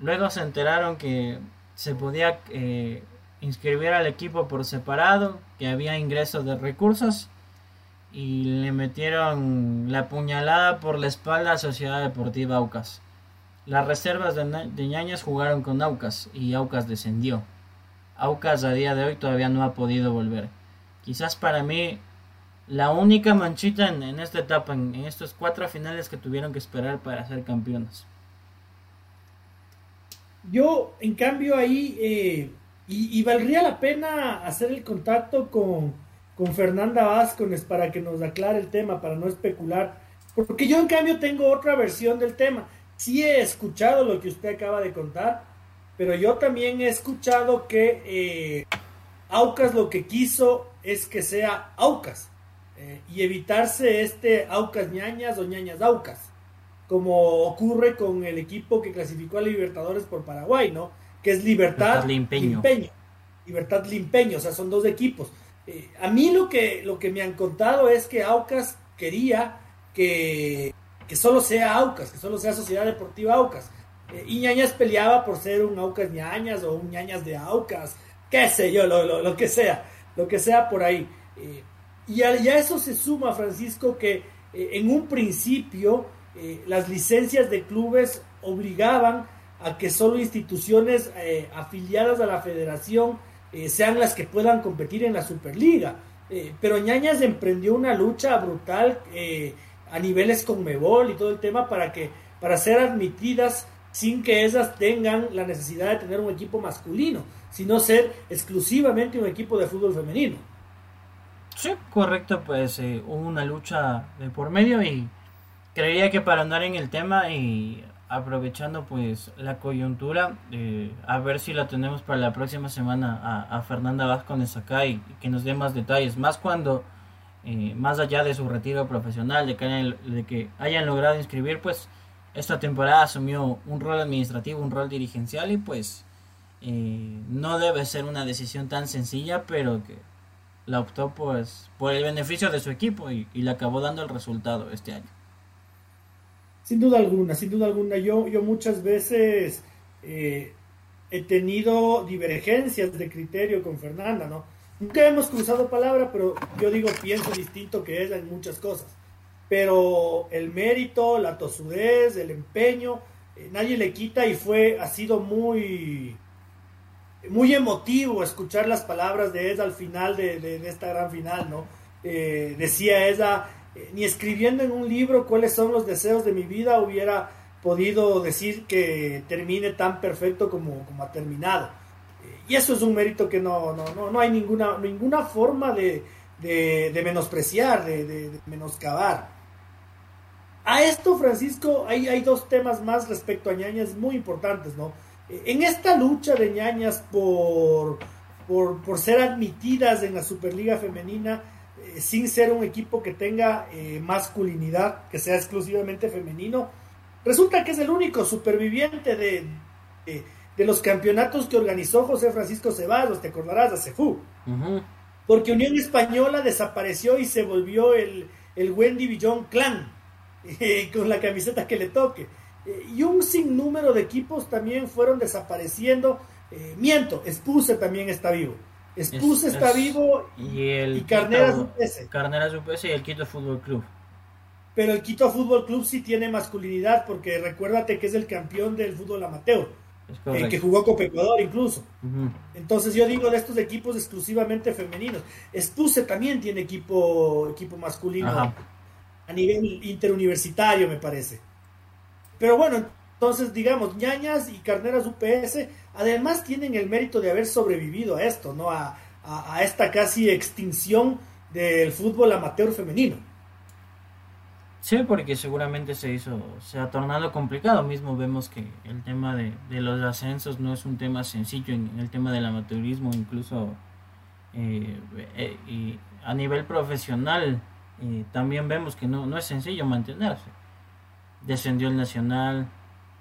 Luego se enteraron que se podía eh, inscribir al equipo por separado, que había ingresos de recursos y le metieron la puñalada por la espalda a Sociedad Deportiva Aucas. Las reservas de, ñañas jugaron con Aucas y Aucas descendió. Aucas a día de hoy todavía no ha podido volver. Quizás para mí la única manchita en, esta etapa, en, estos cuatro finales que tuvieron que esperar para ser campeonas. Yo, en cambio, ahí, eh, y, valdría la pena hacer el contacto con, con Fernanda Vázquez para que nos aclare el tema, para no especular, porque yo, en cambio, tengo otra versión del tema sí he escuchado lo que usted acaba de contar, pero yo también he escuchado que eh, Aucas lo que quiso es que sea Aucas eh, y evitarse este Aucas ñañas o ñañas Aucas, como ocurre con el equipo que clasificó a Libertadores por Paraguay, ¿no? Que es Libertad, Limpeño. Libertad Limpeño, o sea, son dos equipos. Eh, a mí lo que, lo que me han contado es que Aucas quería que que solo sea Aucas, que solo sea Sociedad Deportiva Aucas. Eh, y Ñañas peleaba por ser un Aucas Ñañas o un Ñañas de Aucas, qué sé yo, lo, que sea, lo que sea por ahí. Eh, y a, eso se suma, Francisco, que eh, en un principio las licencias de clubes obligaban a que solo instituciones afiliadas a la federación sean las que puedan competir en la Superliga. pero Ñañas emprendió una lucha brutal a niveles con Mebol y todo el tema para que para ser admitidas sin que esas tengan la necesidad de tener un equipo masculino, sino ser exclusivamente un equipo de fútbol femenino. Sí, correcto, pues eh, hubo una lucha de por medio y creería que para andar en el tema y aprovechando pues la coyuntura, eh, a ver si la tenemos para la próxima semana a, a Fernanda Vázquez acá y que nos dé más detalles, más cuando eh, más allá de su retiro profesional, de que, hayan, de que hayan logrado inscribir, pues esta temporada asumió un rol administrativo, un rol dirigencial y pues eh, no debe ser una decisión tan sencilla, pero que la optó pues por el beneficio de su equipo y, le acabó dando el resultado este año. Sin duda alguna, sin duda alguna. Yo, yo muchas veces eh, he tenido divergencias de criterio con Fernanda, ¿no? Nunca hemos cruzado palabra, pero yo digo, pienso distinto que ella en muchas cosas. Pero el mérito, la tosudez, el empeño, eh, nadie le quita y fue, ha sido muy, muy emotivo escuchar las palabras de ella al final de, esta gran final, ¿no? Eh, decía ella, eh, ni escribiendo en un libro cuáles son los deseos de mi vida hubiera podido decir que termine tan perfecto como, como ha terminado y eso es un mérito que no, no, no, no hay ninguna, ninguna forma de, menospreciar, de, menoscabar. A esto, Francisco, hay, hay dos temas más respecto a ñañas muy importantes, ¿no? En esta lucha de ñañas por, por, por ser admitidas en la Superliga Femenina eh, sin ser un equipo que tenga eh, masculinidad, que sea exclusivamente femenino. Resulta que es el único superviviente de, de, los campeonatos que organizó José Francisco Ceballos, te acordarás, de CEFU. Porque Unión Española desapareció y se volvió el, el Wendy Villón Clan, [laughs] con la camiseta que le toque. y un sinnúmero de equipos también fueron desapareciendo eh, miento, Spuse también está vivo. Spuse está vivo y, el y Carneras UPS. Carneras UPS y el Quito Fútbol Club. Pero el Quito Fútbol Club sí tiene masculinidad porque recuérdate que es el campeón del fútbol amateur. Eh, que jugó con Ecuador incluso. Entonces yo digo de estos equipos exclusivamente femeninos. Spuse también tiene equipo, equipo masculino a nivel interuniversitario, me parece. Pero bueno, entonces digamos, ñañas y carneras UPS además tienen el mérito de haber sobrevivido a esto, ¿no? A, esta casi extinción del fútbol amateur femenino. Sí, porque seguramente se hizo, se ha tornado complicado. Mismo vemos que el tema de, los ascensos no es un tema sencillo en, el tema del amateurismo, incluso eh, eh, a nivel profesional eh, también vemos que no, no es sencillo mantenerse. Descendió el Nacional,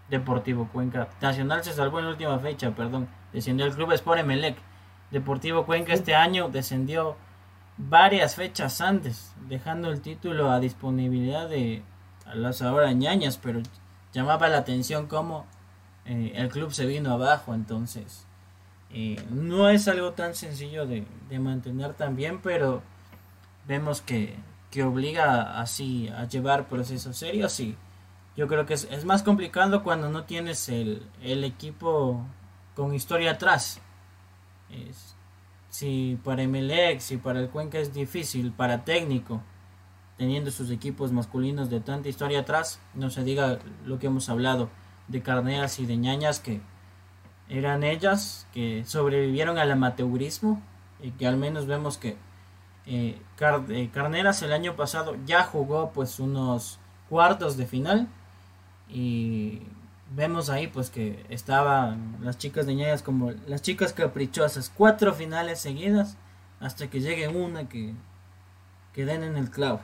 Deportivo Cuenca. Nacional se salvó en la última fecha, perdón. Descendió el club Sport Emelec. Deportivo Cuenca este año descendió varias fechas antes, dejando el título a disponibilidad de las ahora ñañas, pero llamaba la atención cómo eh, el club se vino abajo, entonces eh, no es algo tan sencillo de, de, mantener también, pero vemos que, que obliga así a llevar procesos serios y yo creo que es, más complicado cuando no tienes el, equipo con historia atrás. si para Emelec, si para el Cuenca es difícil, para técnico, teniendo sus equipos masculinos de tanta historia atrás, no se diga lo que hemos hablado de Carneras y de Ñañas, que eran ellas que sobrevivieron al amateurismo y que al menos vemos que eh, eh, Carneras el año pasado ya jugó pues unos cuartos de final y vemos ahí pues que estaban las chicas de ñayas como las chicas caprichosas, cuatro finales seguidas hasta que llegue una que, que den en el clavo.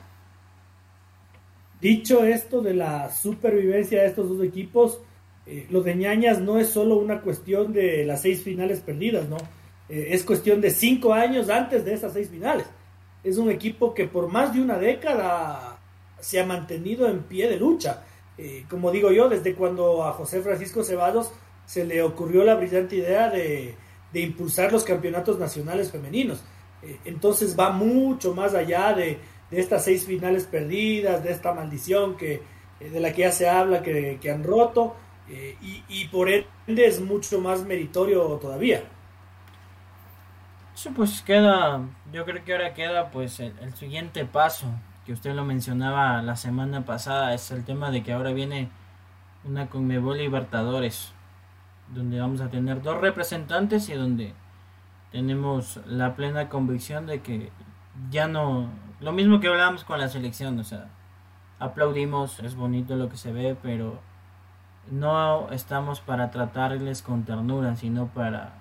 Dicho esto de la supervivencia de estos dos equipos, eh, lo de ñañas no es solo una cuestión de las seis finales perdidas, ¿no? Eh, es cuestión de cinco años antes de esas seis finales. Es un equipo que por más de una década se ha mantenido en pie de lucha eh, como digo yo, desde cuando a José Francisco Ceballos se le ocurrió la brillante idea de, impulsar los campeonatos nacionales femeninos. Eh, entonces va mucho más allá de, estas seis finales perdidas, de esta maldición que, eh, de la que ya se habla, que, han roto, y, por ende es mucho más meritorio todavía. Sí, pues queda, yo creo que ahora queda pues el siguiente paso, que usted lo mencionaba la semana pasada, es el tema de que ahora viene una Conmebol Libertadores, donde vamos a tener dos representantes y donde tenemos la plena convicción de que ya no, lo mismo que hablábamos con la selección, o sea, aplaudimos, es bonito lo que se ve, pero no estamos para tratarles con ternura, sino para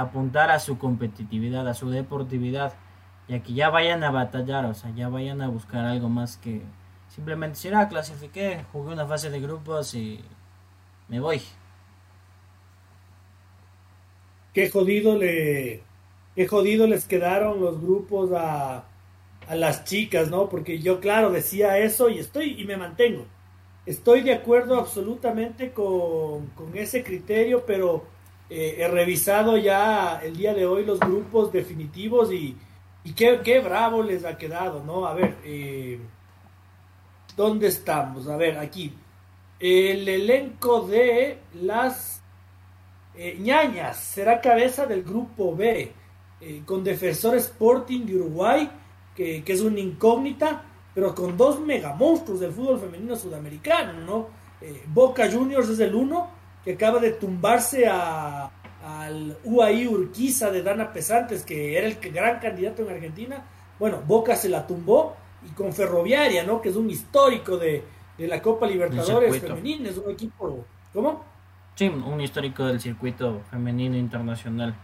apuntar a su competitividad, a su deportividad ya que ya vayan a batallar, o sea, ya vayan a buscar algo más que simplemente decir, ah, clasifiqué, jugué una fase de grupos y me voy. Qué jodido le qué jodido les quedaron los grupos a, a las chicas, ¿no? Porque yo claro decía eso y estoy y me mantengo. Estoy de acuerdo absolutamente con, con ese criterio, pero eh, he revisado ya el día de hoy los grupos definitivos y, qué, bravo les ha quedado, ¿no? A ver, eh, ¿dónde estamos? A ver, aquí. El elenco de las eh, ñañas será cabeza del grupo B, eh, con Defensor Sporting de Uruguay, que, que, es una incógnita, pero con dos megamonstruos del fútbol femenino sudamericano, ¿no? Boca Juniors es el uno, que acaba de tumbarse a, al UAI Urquiza de Dana Pesantes, que era el gran candidato en Argentina. Bueno, Boca se la tumbó y con Ferroviaria, ¿no? Que es un histórico de, la Copa Libertadores femenina, es un equipo. ¿Cómo? Sí, un histórico del circuito femenino internacional.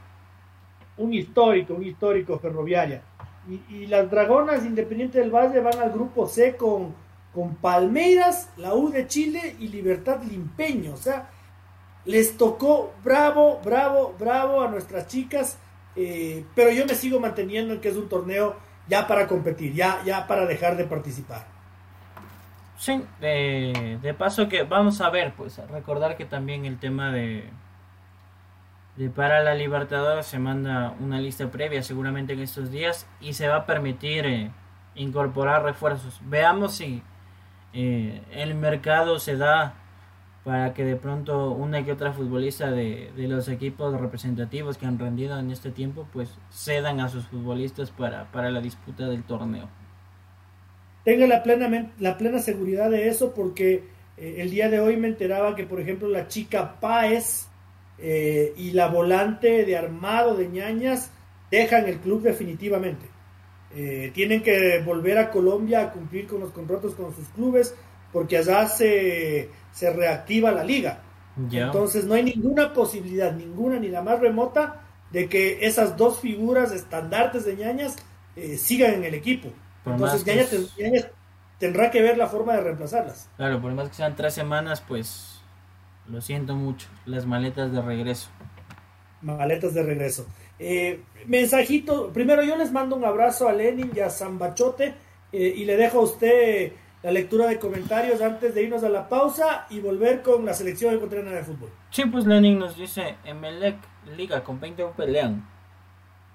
un histórico, un histórico ferroviaria. Y, las Dragonas Independiente del Valle van al grupo C con, con Palmeiras, la U de Chile y Libertad Limpeño. O sea, les tocó bravo, bravo, bravo a nuestras chicas. Eh, pero yo me sigo manteniendo en que es un torneo ya para competir, ya, ya para dejar de participar. Sí, de, paso que vamos a ver, pues recordar que también el tema de, de para la Libertadores se manda una lista previa seguramente en estos días y se va a permitir eh, incorporar refuerzos. Veamos si eh, el mercado se da para que de pronto una que otra futbolista de, de, los equipos representativos que han rendido en este tiempo pues cedan a sus futbolistas para, para la disputa del torneo tenga la plena, la plena seguridad de eso porque eh, el día de hoy me enteraba que, por ejemplo, la chica Páez eh, y la volante de Armado de Ñañas dejan el club definitivamente. Eh, tienen que volver a Colombia a cumplir con los contratos con sus clubes porque allá se, se reactiva la liga. Entonces no hay ninguna posibilidad, ninguna ni la más remota, de que esas dos figuras estandartes de ñañas sigan en el equipo. Entonces ya, tendrá que ver la forma de reemplazarlas. Claro, por más que sean tres semanas, pues lo siento mucho. Las maletas de regreso. Maletas de regreso. Eh, mensajito, primero yo les mando un abrazo a Lenin y a Zambachote eh, y le dejo a usted la lectura de comentarios antes de irnos a la pausa y volver con la selección ecuatoriana de fútbol. Pues Lenin nos dice, Emelec Liga con 20 pelean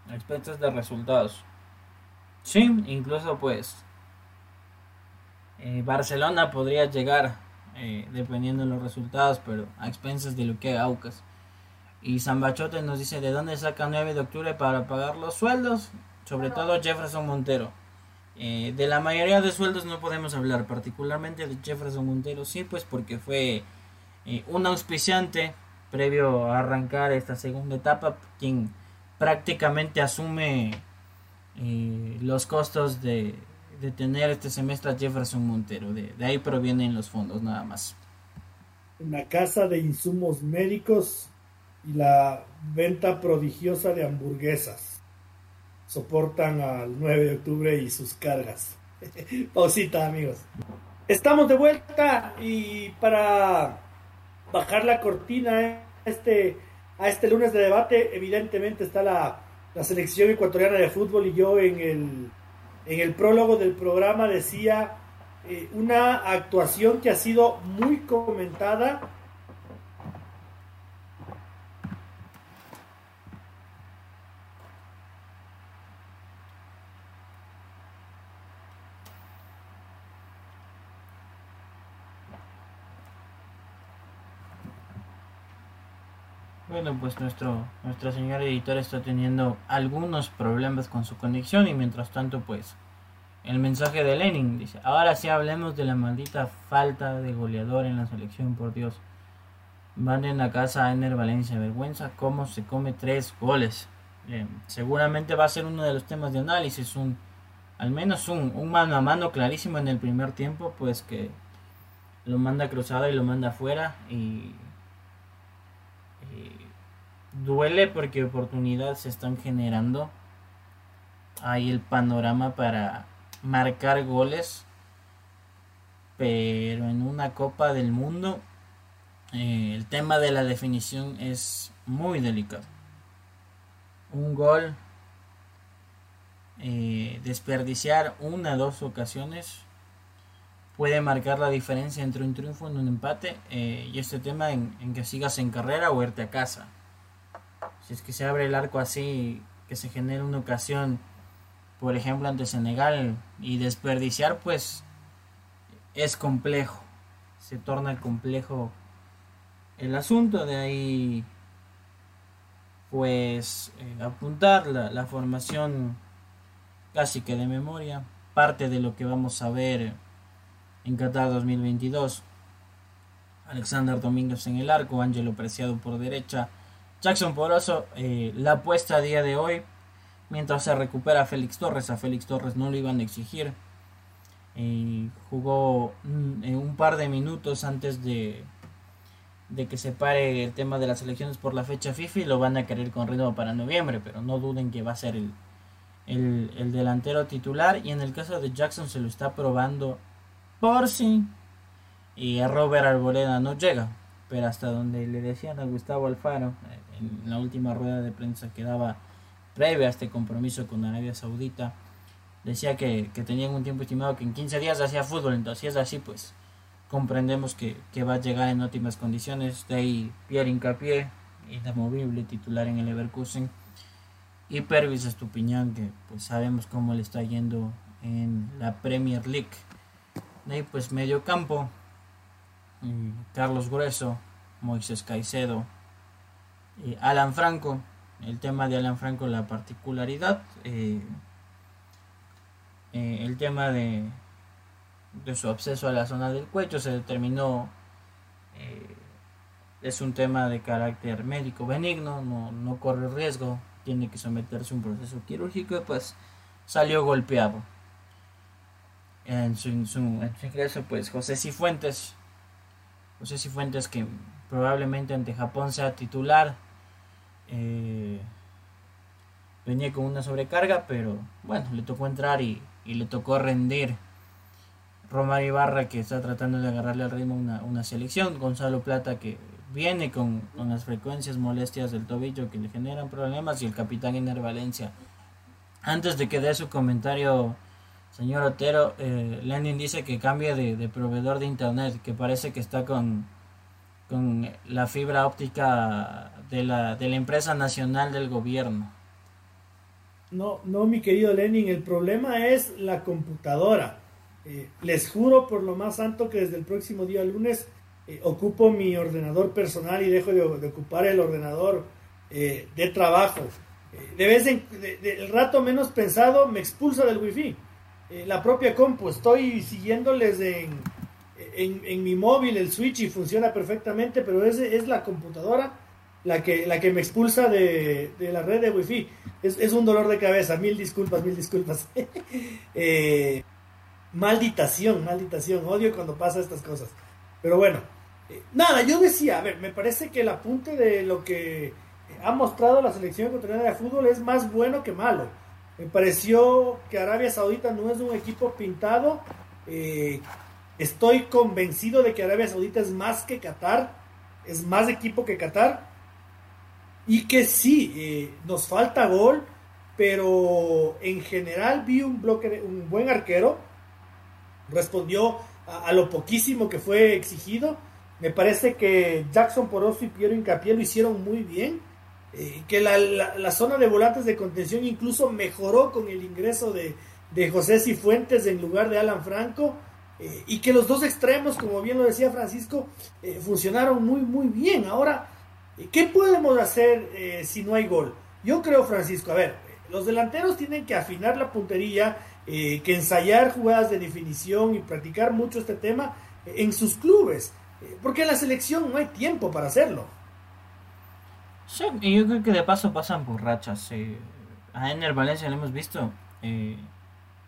a expensas de resultados. Sí, incluso pues eh, Barcelona podría llegar eh, dependiendo de los resultados, pero a expensas de lo que haga Aucas. Y Zambachote nos dice de dónde saca 9 de octubre para pagar los sueldos, sobre todo Jefferson Montero. Eh, de la mayoría de sueldos no podemos hablar, particularmente de Jefferson Montero, sí, pues porque fue un auspiciante previo a arrancar esta segunda etapa, quien prácticamente asume los costos de, tener este semestre a Jefferson Montero. De, ahí provienen los fondos nada más. Una casa de insumos médicos y la venta prodigiosa de hamburguesas soportan al 9 de octubre y sus cargas. [laughs] Pausita, amigos. Estamos de vuelta y para bajar la cortina este, a este lunes de debate, evidentemente está la la selección ecuatoriana de fútbol y yo en el, en el prólogo del programa decía eh, una actuación que ha sido muy comentada Bueno, pues nuestro, nuestro señor editor está teniendo algunos problemas con su conexión y mientras tanto, pues, el mensaje de Lenin dice, ahora sí hablemos de la maldita falta de goleador en la selección, por Dios. Van en la casa a Ener Valencia, vergüenza cómo se come tres goles. Eh, seguramente va a ser uno de los temas de análisis, un al menos un, un mano a mano clarísimo en el primer tiempo, pues que lo manda cruzado y lo manda afuera y duele porque oportunidades se están generando. Hay el panorama para marcar goles. Pero en una Copa del Mundo eh, el tema de la definición es muy delicado. Un gol, eh, desperdiciar una o dos ocasiones puede marcar la diferencia entre un triunfo y un empate. Eh, y este tema en, en, que sigas en carrera o irte a casa si es que se abre el arco así, que se genere una ocasión, por ejemplo, ante Senegal y desperdiciar, pues es complejo. Se torna complejo el asunto. De ahí, pues, eh, apuntar la, la formación casi que de memoria. Parte de lo que vamos a ver en Qatar 2022. Alexander Domínguez en el arco, Ángelo Preciado por derecha, Jackson Poroso, eh, la apuesta a día de hoy, mientras se recupera Félix Torres, a Félix Torres no lo iban a exigir. Eh, jugó mm, un par de minutos antes de, de que se pare el tema de las elecciones por la fecha FIFA y lo van a querer con ritmo para noviembre, pero no duden que va a ser el, el, delantero titular. Y en el caso de Jackson se lo está probando por sí. Y a Robert Arboleda no llega. Pero hasta donde le decían a Gustavo Alfaro, eh, en la última rueda de prensa que daba previa a este compromiso con Arabia Saudita, decía que, que tenían un tiempo estimado que en 15 días hacía fútbol. Entonces, si es así, pues comprendemos que, que, va a llegar en óptimas condiciones. De ahí Pierre Incapié, inamovible, titular en el Leverkusen. Y Pervis Estupiñán, que pues sabemos cómo le está yendo en la Premier League. De ahí pues medio campo. Carlos Grueso, Moisés Caicedo, y Alan Franco. El tema de Alan Franco, la particularidad. Eh, eh, el tema de, su acceso a la zona del cuello se determinó eh, es un tema de carácter médico benigno, no, corre riesgo, tiene que someterse a un proceso quirúrgico y pues salió golpeado. En su, ingreso pues José Cifuentes, José Cifuentes que probablemente ante Japón sea titular, eh, venía con una sobrecarga, pero bueno, le tocó entrar y, y le tocó rendir. Romar Ibarra que está tratando de agarrarle al ritmo una, una selección, Gonzalo Plata que viene con, con, las frecuencias molestias del tobillo que le generan problemas. Y el capitán Iner Valencia. Antes de que dé su comentario, señor Otero, eh, Lenin dice que cambie de, de, proveedor de internet, que parece que está con, con la fibra óptica de la, de la empresa nacional del gobierno. No, no, mi querido Lenin, el problema es la computadora. Eh, les juro por lo más santo que desde el próximo día lunes eh, ocupo mi ordenador personal y dejo de, ocupar el ordenador eh, de trabajo. de vez en el rato menos pensado me expulsa del wifi. la propia compu, estoy siguiéndoles en, en, mi móvil el switch y funciona perfectamente, pero es, es la computadora la que, la que me expulsa de, de la red de wifi. Es, es, un dolor de cabeza, mil disculpas, mil disculpas. [laughs] eh, Malditación, malditación. Odio cuando pasa estas cosas. Pero bueno, eh, nada, yo decía, a ver, me parece que el apunte de lo que ha mostrado la selección ecuatoriana de fútbol es más bueno que malo. Me pareció que Arabia Saudita no es un equipo pintado. Eh, estoy convencido de que Arabia Saudita es más que Qatar, es más equipo que Qatar. Y que sí, eh, nos falta gol, pero en general vi un bloque, un buen arquero respondió a, lo poquísimo que fue exigido. Me parece que Jackson Poroso y Piero Incapié lo hicieron muy bien. Eh, que la, zona de volantes de contención incluso mejoró con el ingreso de, José Cifuentes en lugar de Alan Franco. Eh, y que los dos extremos, como bien lo decía Francisco, eh, funcionaron muy, muy bien. Ahora, ¿qué podemos hacer si no hay gol? Yo creo, Francisco, a ver, los delanteros tienen que afinar la puntería eh, que ensayar jugadas de definición y practicar mucho este tema en sus clubes, eh, porque en la selección no hay tiempo para hacerlo. Sí, yo creo que de paso pasan por rachas. Eh, a Ener Valencia lo hemos visto,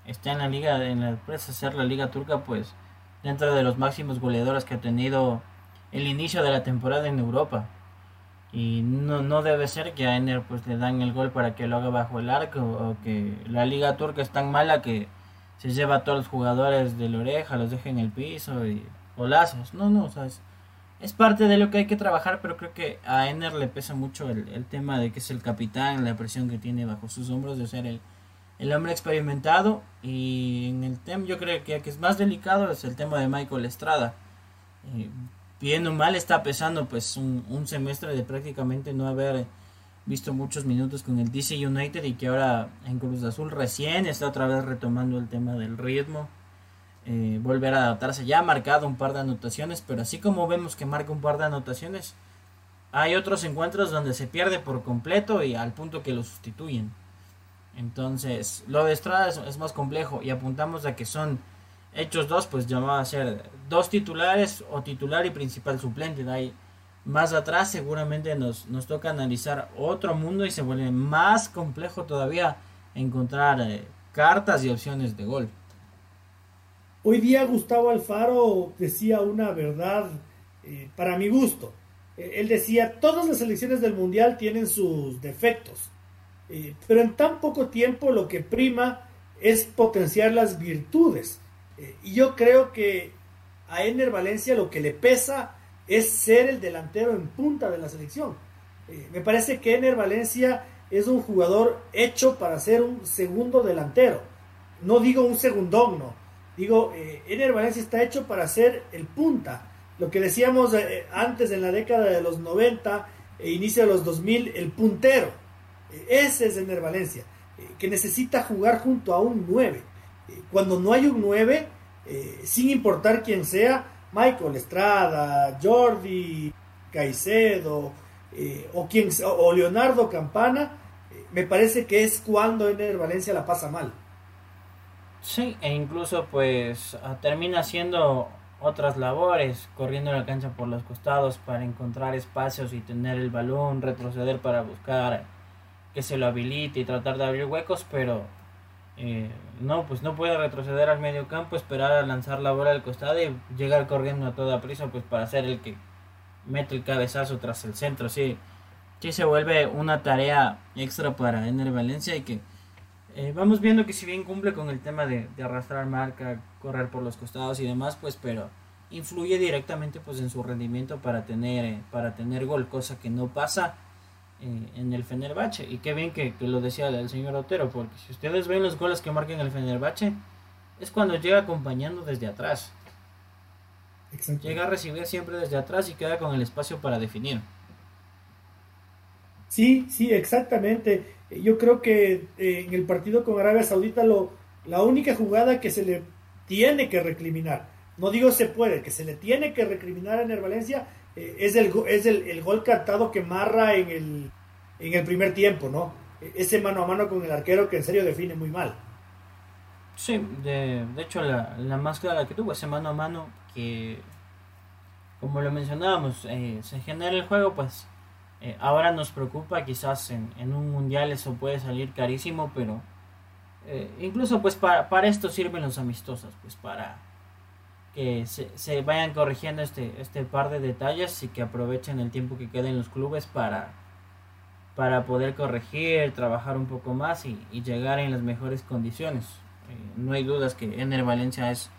está en la liga, en la empresa ser la liga turca, pues dentro de los máximos goleadores que ha tenido el inicio de la temporada en Europa. Y no, no debe ser que a Ener pues le dan el gol para que lo haga bajo el arco o que la liga turca es tan mala que se lleva a todos los jugadores de la oreja, los deja en el piso y golazos. No, no, o sea, es, parte de lo que hay que trabajar, pero creo que a Ener le pesa mucho el, el tema de que es el capitán, la presión que tiene bajo sus hombros de ser el, el hombre experimentado. Y en el tema, yo creo que, que es más delicado es el tema de Michael Estrada. Eh, bien o mal está pesando pues un, semestre de prácticamente no haber visto muchos minutos con el DC United y que ahora en Cruz Azul recién está otra vez retomando el tema del ritmo. Eh, volver a adaptarse. Ya ha marcado un par de anotaciones, pero así como vemos que marca un par de anotaciones, hay otros encuentros donde se pierde por completo y al punto que lo sustituyen. Entonces, lo de Estrada es más complejo y apuntamos a que son Hechos dos, pues llamaba a ser dos titulares o titular y principal suplente. De ahí más atrás seguramente nos, nos toca analizar otro mundo y se vuelve más complejo todavía encontrar eh, cartas y opciones de gol. Hoy día Gustavo Alfaro decía una verdad eh, para mi gusto. él decía, todas las selecciones del Mundial tienen sus defectos, eh, pero en tan poco tiempo lo que prima es potenciar las virtudes. Eh, y yo creo que a Ener Valencia lo que le pesa es ser el delantero en punta de la selección. me parece que Ener Valencia es un jugador hecho para ser un segundo delantero. No digo un segundón, no. Digo, Ener Valencia está hecho para ser el punta lo que decíamos eh, antes en la década de los 90 e inicio de los 2000, el puntero. Ese es Ener Valencia, eh, que necesita jugar junto a un 9. Eh, cuando no hay un 9, sin importar quién sea, Michael Estrada, Jordi, Caicedo o, quien, o Leonardo Campana, me parece que es cuando Ener Valencia la pasa mal. Sí, e incluso pues termina siendo otras labores, corriendo la cancha por los costados para encontrar espacios y tener el balón, retroceder para buscar que se lo habilite y tratar de abrir huecos, pero eh, no, pues no puede retroceder al medio campo, esperar a lanzar la bola al costado y llegar corriendo a toda prisa, pues para ser el que mete el cabezazo tras el centro, sí, sí se vuelve una tarea extra para Ener Valencia y que eh, vamos viendo que si bien cumple con el tema de, arrastrar marca, correr por los costados y demás, pues pero influye directamente pues en su rendimiento para tener, eh, para tener gol, cosa que no pasa eh, en el Fenerbahce. Y qué bien que, lo decía el señor Otero, porque si ustedes ven los goles que marca en el Fenerbahce, es cuando llega acompañando desde atrás. Llega a recibir siempre desde atrás y queda con el espacio para definir. Sí, sí, exactamente. Yo creo que eh, en el partido con Arabia Saudita lo, la única jugada que se le tiene que recriminar, no digo se puede, que se le tiene que recriminar a Ener Valencia es, el, es el, gol cantado que marra en el, en el primer tiempo, ¿no? E, ese mano a mano con el arquero que en serio define muy mal. Sí, de, de hecho la, la más clara que tuvo ese mano a mano que, como lo mencionábamos, eh, se genera el juego, pues eh, ahora nos preocupa, quizás en, un mundial eso puede salir carísimo, pero eh, incluso pues para, para, esto sirven los amistosos, pues para que se, vayan corrigiendo este, este par de detalles y que aprovechen el tiempo que queda en los clubes para, para poder corregir, trabajar un poco más y, llegar en las mejores condiciones. Eh, no hay dudas que Ener Valencia es,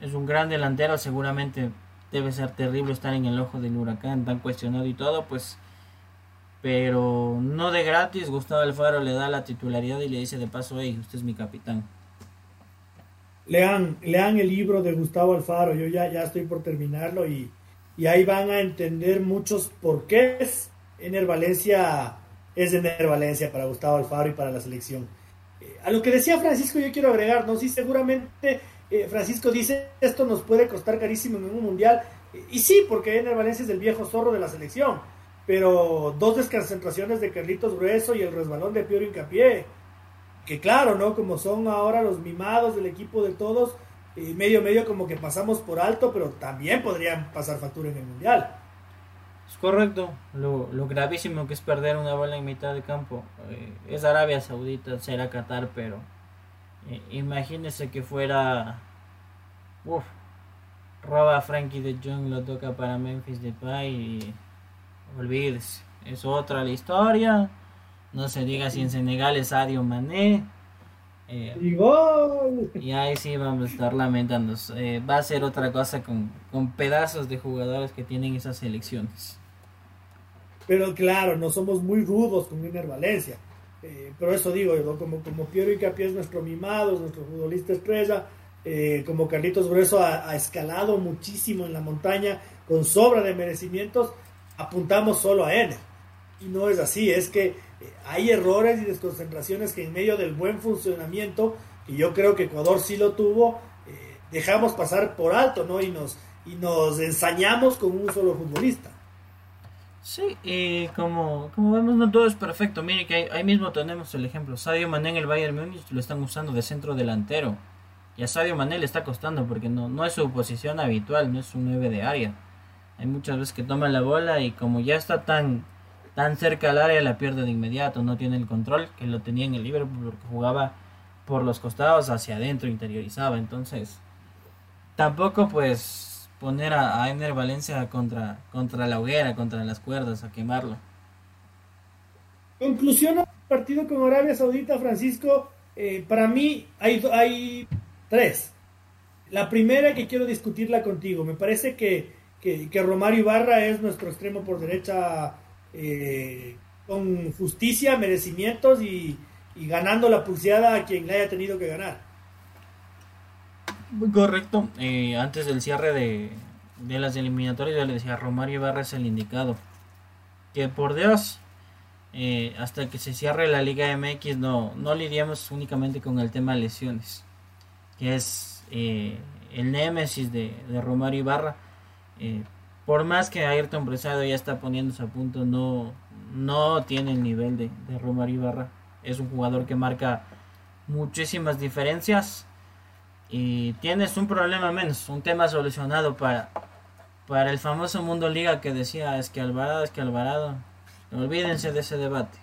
es un gran delantero, seguramente debe ser terrible estar en el ojo del huracán tan cuestionado y todo, pues pero no de gratis, Gustavo Alfaro le da la titularidad y le dice de paso, hey, usted es mi capitán. Lean, lean el libro de Gustavo Alfaro, yo ya, ya estoy por terminarlo y, ahí van a entender muchos porqués Ener Valencia es Ener Valencia para Gustavo Alfaro y para la selección. Eh, a lo que decía Francisco yo quiero agregar, ¿no? Sí, seguramente eh, Francisco dice esto nos puede costar carísimo en un mundial. y sí, porque Ener Valencia es el viejo zorro de la selección pero dos desconcentraciones de Carlitos Grueso y el resbalón de Piero Incapié, que claro, ¿no? Como son ahora los mimados del equipo de todos, eh, medio medio como que pasamos por alto, pero también podrían pasar factura en el Mundial. Es correcto, lo, gravísimo que es perder una bola en mitad de campo. Eh, es Arabia Saudita, será Qatar, pero eh, imagínese que fuera... Uf, roba Frankie de Jong, lo toca para Memphis Depay y olvídese, es otra la historia. No se diga si en Senegal es Adio Mané. Eh, y Y ahí sí vamos a estar lamentando. Eh, va a ser otra cosa con, pedazos de jugadores que tienen esas selecciones. Pero claro, no somos muy rudos con Miner Valencia. Eh, pero eso digo, como, como Piero Icapié es nuestro mimado, nuestro futbolista estrella. como Carlitos Grueso ha, escalado muchísimo en la montaña con sobra de merecimientos apuntamos solo a N. Y no es así, es que hay errores y desconcentraciones que en medio del buen funcionamiento, y yo creo que Ecuador sí lo tuvo, eh, dejamos pasar por alto, ¿no? Y nos, y nos ensañamos con un solo futbolista. Sí, y como, como vemos, no todo es perfecto. Mire que ahí, mismo tenemos el ejemplo. Sadio Mané en el Bayern Múnich lo están usando de centro delantero. Y a Sadio Mané le está costando porque no, no es su posición habitual, no es un 9 de área. Hay muchas veces que toma la bola y como ya está tan, tan cerca al área la pierde de inmediato, no tiene el control que lo tenía en el Liverpool porque jugaba por los costados hacia adentro, interiorizaba. Entonces, tampoco pues poner a, a Ener Valencia contra, contra la hoguera, contra las cuerdas, a quemarlo. Conclusión del partido con Arabia Saudita, Francisco. Eh, para mí hay, hay tres. La primera que quiero discutirla contigo. Me parece que, que, que Romario Ibarra es nuestro extremo por derecha eh, con justicia, merecimientos y, ganando la pulseada a quien le haya tenido que ganar. Muy correcto. Eh, antes del cierre de, de las eliminatorias, yo le decía, Romario Ibarra es el indicado. Que por Dios, eh, hasta que se cierre la Liga MX, no, no lidiamos únicamente con el tema de lesiones, que es el némesis de, de Romario Ibarra. Por más que Ayrton Preciado ya está poniéndose a punto, no, no tiene el nivel de, de Romario Ibarra. Es un jugador que marca muchísimas diferencias y tienes un problema menos, un tema solucionado para, para el famoso Mundo Liga que decía es que Alvarado, es que Alvarado. Olvídense de ese debate.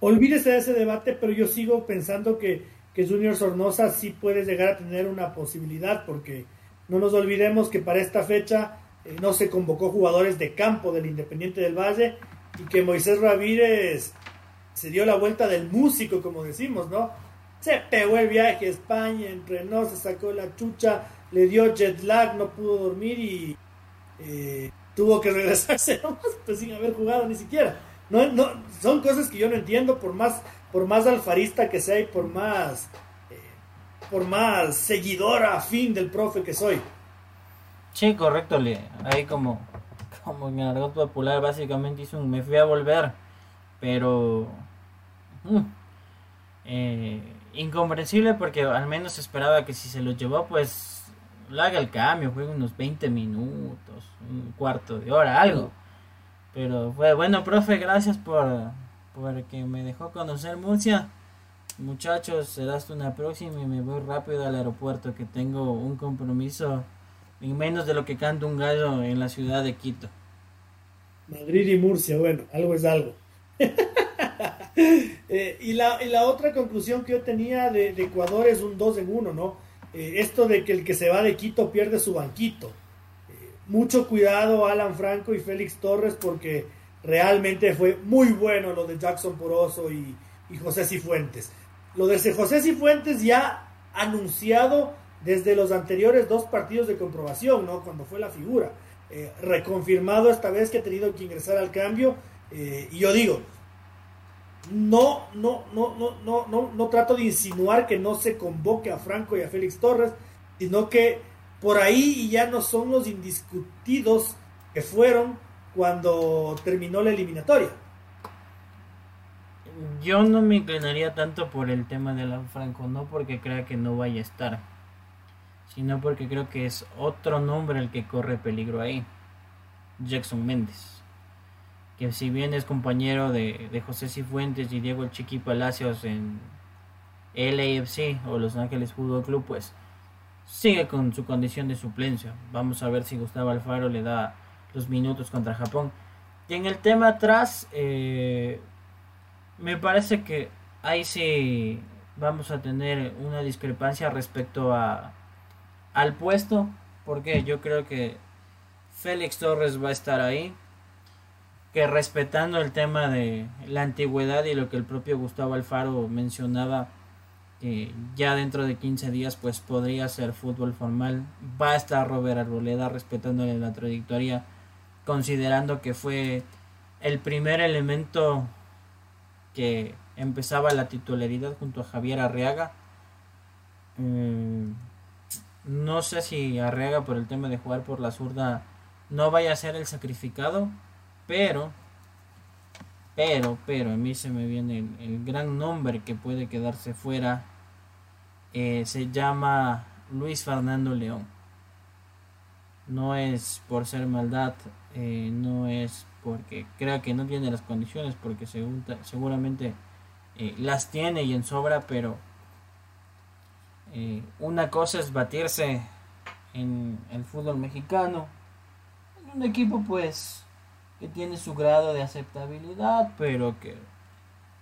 Olvídese de ese debate, pero yo sigo pensando que, que Junior Sornosa sí puede llegar a tener una posibilidad, porque no nos olvidemos que para esta fecha eh, no se convocó jugadores de campo del Independiente del Valle y que Moisés Ramírez se dio la vuelta del músico, como decimos, ¿no? Se pegó el viaje a España, entrenó, se sacó la chucha, le dio jet lag, no pudo dormir y eh, tuvo que [laughs] regresarse nomás, pues, sin haber jugado ni siquiera. No, no, son cosas que yo no entiendo, por más, por más alfarista que sea y por más, por más seguidora afín del profe que soy. Sí, correcto, le, ahí como, como en el argot popular básicamente hizo un me fui a volver, pero mm, eh, incomprensible porque al menos esperaba que si se lo llevó pues lo haga el cambio, juegue unos 20 minutos, un cuarto de hora, algo. Pero fue bueno, profe, gracias por, por que me dejó conocer Murcia. Muchachos, será una próxima y me voy rápido al aeropuerto que tengo un compromiso en menos de lo que canta un gallo en la ciudad de Quito. Madrid y Murcia, bueno, algo es algo. [laughs] eh, y, la, y, la, otra conclusión que yo tenía de, de Ecuador es un 2 en 1, ¿no? Eh, esto de que el que se va de Quito pierde su banquito. Eh, mucho cuidado Alan Franco y Félix Torres porque realmente fue muy bueno lo de Jackson Poroso y, y José Cifuentes. Lo de José Cifuentes ya anunciado desde los anteriores dos partidos de comprobación, ¿no? Cuando fue la figura. Eh, reconfirmado esta vez que ha tenido que ingresar al cambio. Eh, y yo digo, no, no, no, no, no, no, no trato de insinuar que no se convoque a Franco y a Félix Torres, sino que por ahí ya no son los indiscutidos que fueron cuando terminó la eliminatoria. Yo no me inclinaría tanto por el tema de la Franco, no porque crea que no vaya a estar, sino porque creo que es otro nombre el que corre peligro ahí, Jackson Méndez que si bien es compañero de, de José Cifuentes y Diego Chiqui Palacios en LAFC o Los Ángeles Fútbol Club, pues sigue con su condición de suplencia. Vamos a ver si Gustavo Alfaro le da los minutos contra Japón. Y en el tema atrás, eh, me parece que ahí sí vamos a tener una discrepancia respecto a al puesto, porque yo creo que Félix Torres va a estar ahí que respetando el tema de la antigüedad y lo que el propio Gustavo Alfaro mencionaba, que ya dentro de 15 días pues podría ser fútbol formal, va a estar Robert Arboleda respetándole la trayectoria, considerando que fue el primer elemento que empezaba la titularidad junto a Javier Arriaga. Mm, no sé si Arriaga por el tema de jugar por la zurda no vaya a ser el sacrificado, pero, pero, pero, a mí se me viene el, gran nombre que puede quedarse fuera. Eh, se llama Luis Fernando León. No es por ser maldad, eh, no es porque crea que no tiene las condiciones, porque seguramente eh, las tiene y en sobra, pero eh, una cosa es batirse en el fútbol mexicano, en un equipo pues que tiene su grado de aceptabilidad, pero que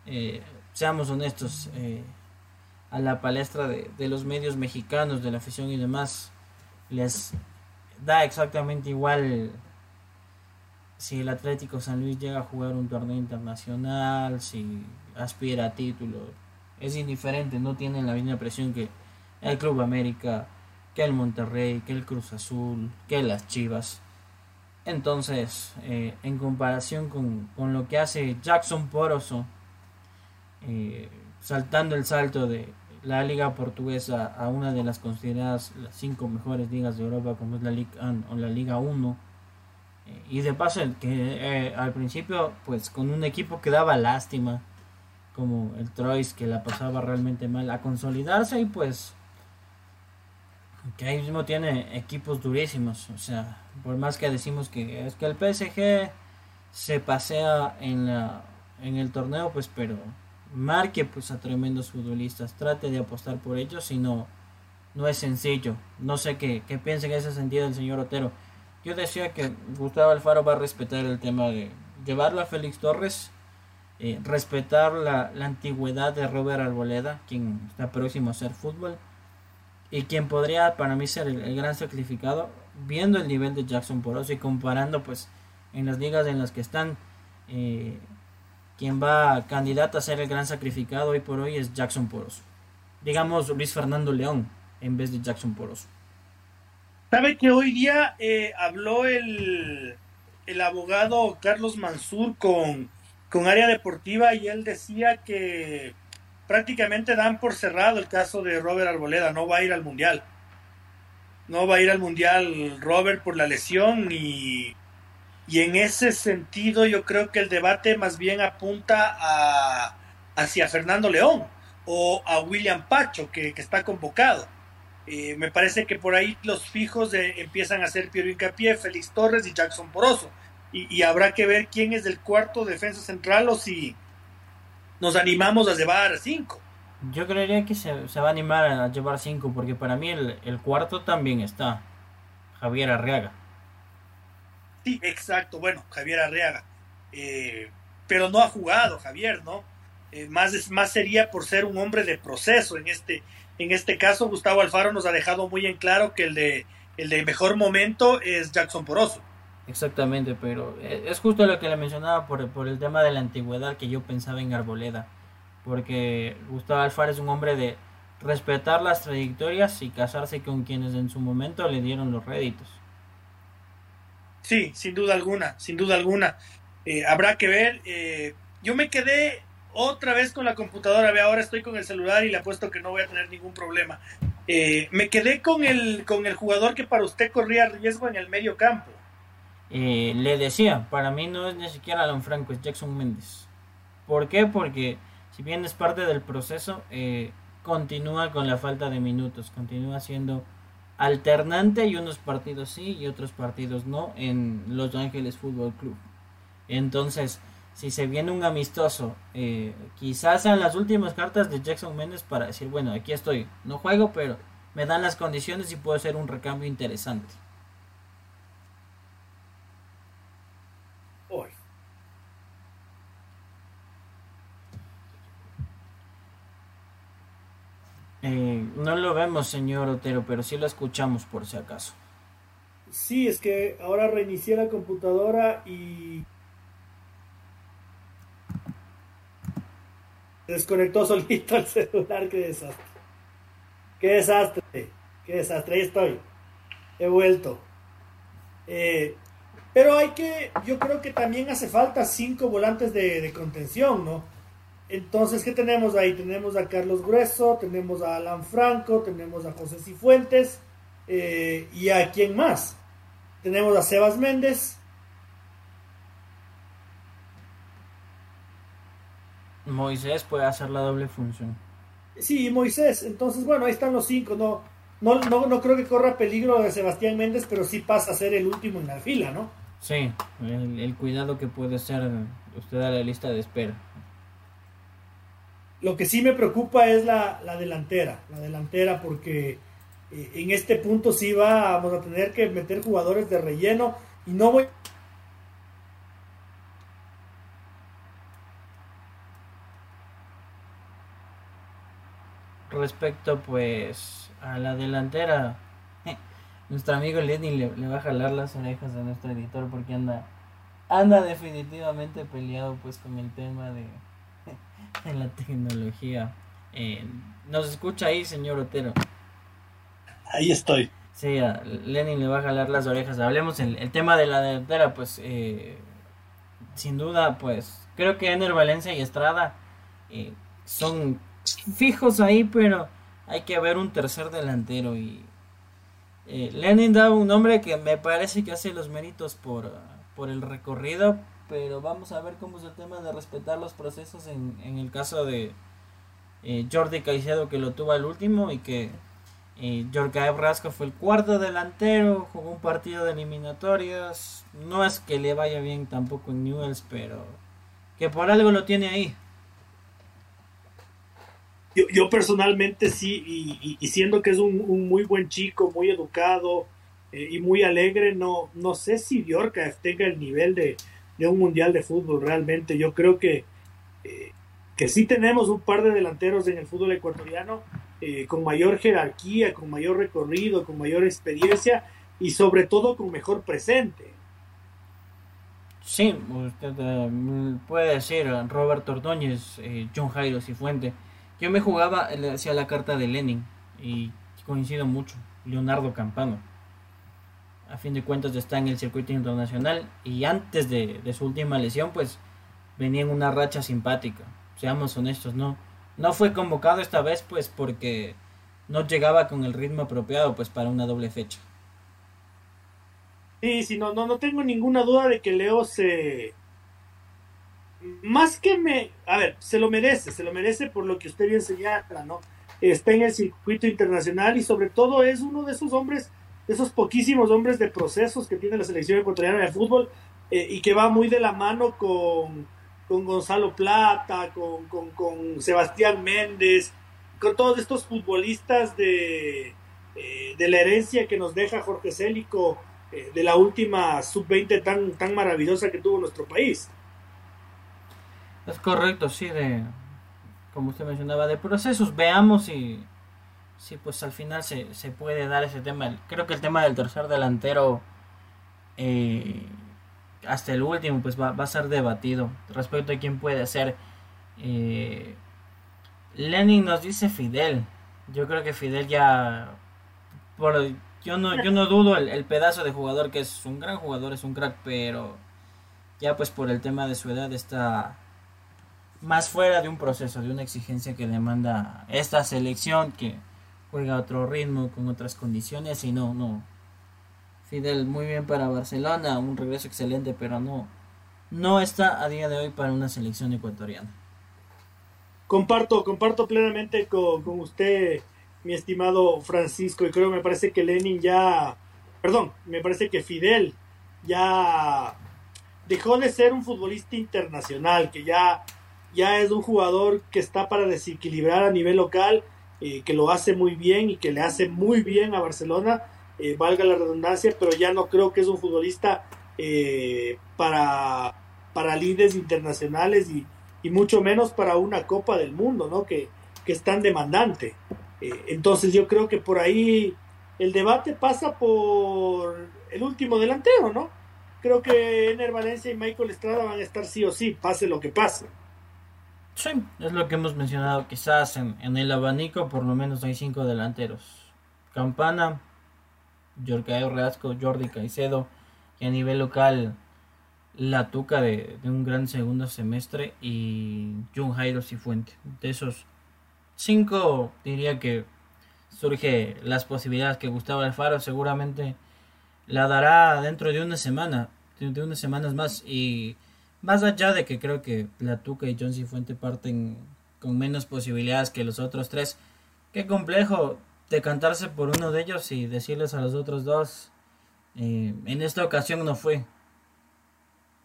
eh, seamos honestos, a la palestra de, los medios mexicanos, de la afición y demás, les da exactamente igual si el Atlético San Luis llega a jugar un torneo internacional, si aspira a títulos, es indiferente, no tienen la misma presión que el Club América, que el Monterrey, que el Cruz Azul, que las Chivas. Entonces, eh, en comparación con, con, lo que hace Jackson Poroso, eh, saltando el salto de la liga portuguesa a una de las consideradas las cinco mejores ligas de Europa, como es la Liga o la Liga 1, eh, y de paso que al principio, pues con un equipo que daba lástima, como el Troyes, que la pasaba realmente mal, a consolidarse y pues que ahí mismo tiene equipos durísimos. O sea, por más que decimos que es que el PSG se pasea en, la, en el torneo, pues, pero marque pues a tremendos futbolistas, trate de apostar por ellos, y no, no es sencillo. No sé qué, qué piensa en ese sentido el señor Otero. Yo decía que Gustavo Alfaro va a respetar el tema de llevarlo a Félix Torres, eh, respetar la, la antigüedad de Robert Arboleda, quien está próximo a hacer fútbol y quien podría para mí ser el, gran sacrificado, viendo el nivel de Jackson Poroso y comparando pues en las ligas en las que están, eh, quien va candidato a ser el gran sacrificado hoy por hoy es Jackson Poroso. Digamos Luis Fernando León en vez de Jackson Poroso. ¿Sabe que hoy día eh, habló el, el abogado Carlos Mansur con, con área deportiva y él decía que prácticamente dan por cerrado el caso de Robert Arboleda, no va a ir al Mundial. No va a ir al Mundial Robert por la lesión y, y en ese sentido yo creo que el debate más bien apunta a, hacia Fernando León o a William Pacho, que, está convocado. Eh, me parece que por ahí los fijos de, empiezan a ser Piero Incapié, Félix Torres y Jackson Poroso. Y, y, habrá que ver quién es del cuarto defensa central o si, nos animamos a llevar cinco. Yo creería que se, va a animar a llevar cinco, porque para mí el, cuarto también está. Javier Arriaga. Sí, exacto. Bueno, Javier Arriaga. Eh, pero no ha jugado, Javier, ¿no? Eh, más, más sería por ser un hombre de proceso. En este, en este caso, Gustavo Alfaro nos ha dejado muy en claro que el de, el de mejor momento es Jackson Poroso. Exactamente, pero e, es justo lo que le mencionaba por, por el tema de la antigüedad que yo pensaba en Arboleda. Porque Gustavo Alfaro es un hombre de respetar las trayectorias y casarse con quienes en su momento le dieron los réditos. Sí, sin duda alguna, sin duda alguna. Eh, habrá que ver. Eh, yo me quedé otra vez con la computadora, ve, ahora estoy con el celular y le apuesto que no voy a tener ningún problema. Eh, me quedé con el, con el jugador que para usted corría riesgo en el medio campo. Eh, le decía, para mí no es ni siquiera Alan Franco, es Jackson Méndez. ¿Por qué? Porque si bien es parte del proceso, eh, continúa con la falta de minutos, continúa siendo alternante y unos partidos sí y otros partidos no en Los Ángeles Fútbol Club. Entonces, si se viene un amistoso, eh, quizás sean las últimas cartas de Jackson Méndez para decir, bueno, aquí estoy, no juego, pero me dan las condiciones y puedo hacer un recambio interesante. Eh, no lo vemos, señor Otero, pero sí lo escuchamos por si acaso. Sí, es que ahora reinicié la computadora y desconectó solito el celular. Qué desastre. Qué desastre. Qué desastre. Ahí estoy. He vuelto. Eh, pero hay que, yo creo que también hace falta cinco volantes de contención, ¿no? Entonces, ¿qué tenemos ahí? Tenemos a Carlos Grueso, tenemos a Alan Franco, tenemos a José Cifuentes eh, y a quién más. Tenemos a Sebas Méndez. Moisés puede hacer la doble función. Sí, Moisés. Entonces, bueno, ahí están los cinco. No, no, no, no creo que corra peligro de Sebastián Méndez, pero sí pasa a ser el último en la fila, ¿no? Sí, el, el cuidado que puede ser usted a la lista de espera. Lo que sí me preocupa es la, delantera, la delantera porque eh, en este punto sí vamos a tener que meter jugadores de relleno y no voy respecto pues a la delantera [laughs] nuestro amigo Lenny le, va a jalar las orejas a nuestro editor porque anda anda definitivamente peleado pues con el tema de [laughs] en la tecnología. Eh, ¿Nos escucha ahí, señor Otero? Ahí estoy. Sí, a Lenin le va a jalar las orejas. Hablemos el, el tema de la delantera, pues eh, sin duda, pues creo que Ener Valencia y Estrada eh, son fijos ahí, pero hay que haber un tercer delantero y eh, Lenin da un nombre que me parece que hace los méritos por, por el recorrido, pero vamos a ver cómo es el tema de respetar los procesos en, en el caso de eh, Jordi Caicedo que lo tuvo al último y que eh, Jorge Rasco fue el cuarto delantero, jugó un partido de eliminatorias, no es que le vaya bien tampoco en Newells, pero que por algo lo tiene ahí. Yo, yo personalmente sí, y, siendo que es un, muy buen chico, muy educado eh, y muy alegre, no, no sé si Yorka tenga el nivel de, un mundial de fútbol realmente. Yo creo que, eh, que sí tenemos un par de delanteros en el fútbol ecuatoriano eh, con mayor jerarquía, con mayor recorrido, con mayor experiencia y sobre todo con mejor presente. Sí, usted puede decir Roberto Ordóñez, John Jairo Cifuente yo me jugaba hacia la carta de Lenin y coincido mucho. Leonardo Campano. A fin de cuentas está en el circuito internacional y antes de, su última lesión pues venía en una racha simpática. Seamos honestos, no, no fue convocado esta vez pues porque no llegaba con el ritmo apropiado pues para una doble fecha. Sí, sí, no, no, no tengo ninguna duda de que Leo se, más que me, a ver, se lo merece, se lo merece por lo que usted bien señala, ¿no? Está en el circuito internacional y sobre todo es uno de esos hombres, de esos poquísimos hombres de procesos que tiene la selección ecuatoriana de fútbol eh, y que va muy de la mano con, con Gonzalo Plata, con, con, Sebastián Méndez, con todos estos futbolistas de, eh, de la herencia que nos deja Jorge Célico eh, de la última sub-20 tan, tan maravillosa que tuvo nuestro país. Es correcto, sí, de como usted mencionaba, de procesos. Veamos si, si pues al final se, puede dar ese tema. Creo que el tema del tercer delantero eh, hasta el último pues va, a ser debatido respecto a quién puede ser. Eh, Lenin nos dice Fidel. Yo creo que Fidel ya... Por, yo, no, yo no dudo el, el pedazo de jugador que es un gran jugador, es un crack, pero ya pues por el tema de su edad está más fuera de un proceso, de una exigencia que demanda esta selección que juega a otro ritmo, con otras condiciones y no, no. Fidel muy bien para Barcelona, un regreso excelente, pero no, no está a día de hoy para una selección ecuatoriana. Comparto, comparto plenamente con, con usted, mi estimado Francisco, y creo me parece que Lenin ya, perdón, me parece que Fidel ya dejó de ser un futbolista internacional, que ya ya es un jugador que está para desequilibrar a nivel local, eh, que lo hace muy bien y que le hace muy bien a Barcelona, eh, valga la redundancia, pero ya no creo que es un futbolista eh, para, para líderes internacionales y, mucho menos para una Copa del Mundo, ¿no? Que, que es tan demandante. entonces yo creo que por ahí el debate pasa por el último delantero, ¿no? Creo que Ener Valencia y Michael Estrada van a estar sí o sí, pase lo que pase. Sí, es lo que hemos mencionado. Quizás en, el abanico por lo menos hay cinco delanteros. Campana, Jorge Reasco, Jordi Caicedo. Y a nivel local, la tuca de, un gran segundo semestre. Y Jun Jairo Cifuente. De esos cinco, diría que surge las posibilidades que Gustavo Alfaro seguramente la dará dentro de una semana. De unas semanas más. Y más allá de que creo que la Tuca y John Fuente parten con menos posibilidades que los otros tres, qué complejo decantarse por uno de ellos y decirles a los otros dos, eh, en esta ocasión no fue.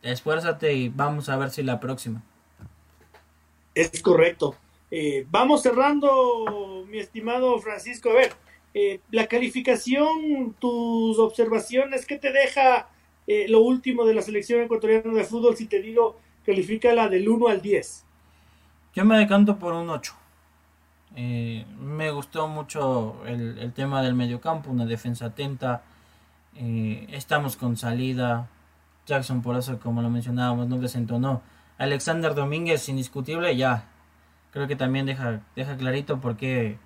Esfuérzate y vamos a ver si la próxima. Es correcto. Eh, vamos cerrando, mi estimado Francisco. A ver, eh, la calificación, tus observaciones, ¿qué te deja eh, lo último de la selección ecuatoriana de fútbol, si te digo, califica la del 1 al 10. Yo me decanto por un 8. Eh, me gustó mucho el, tema del mediocampo, una defensa atenta, Eh, estamos con salida. Jackson, por eso, como lo mencionábamos, no desentonó. Alexander Domínguez, indiscutible, ya. Creo que también deja, deja clarito por qué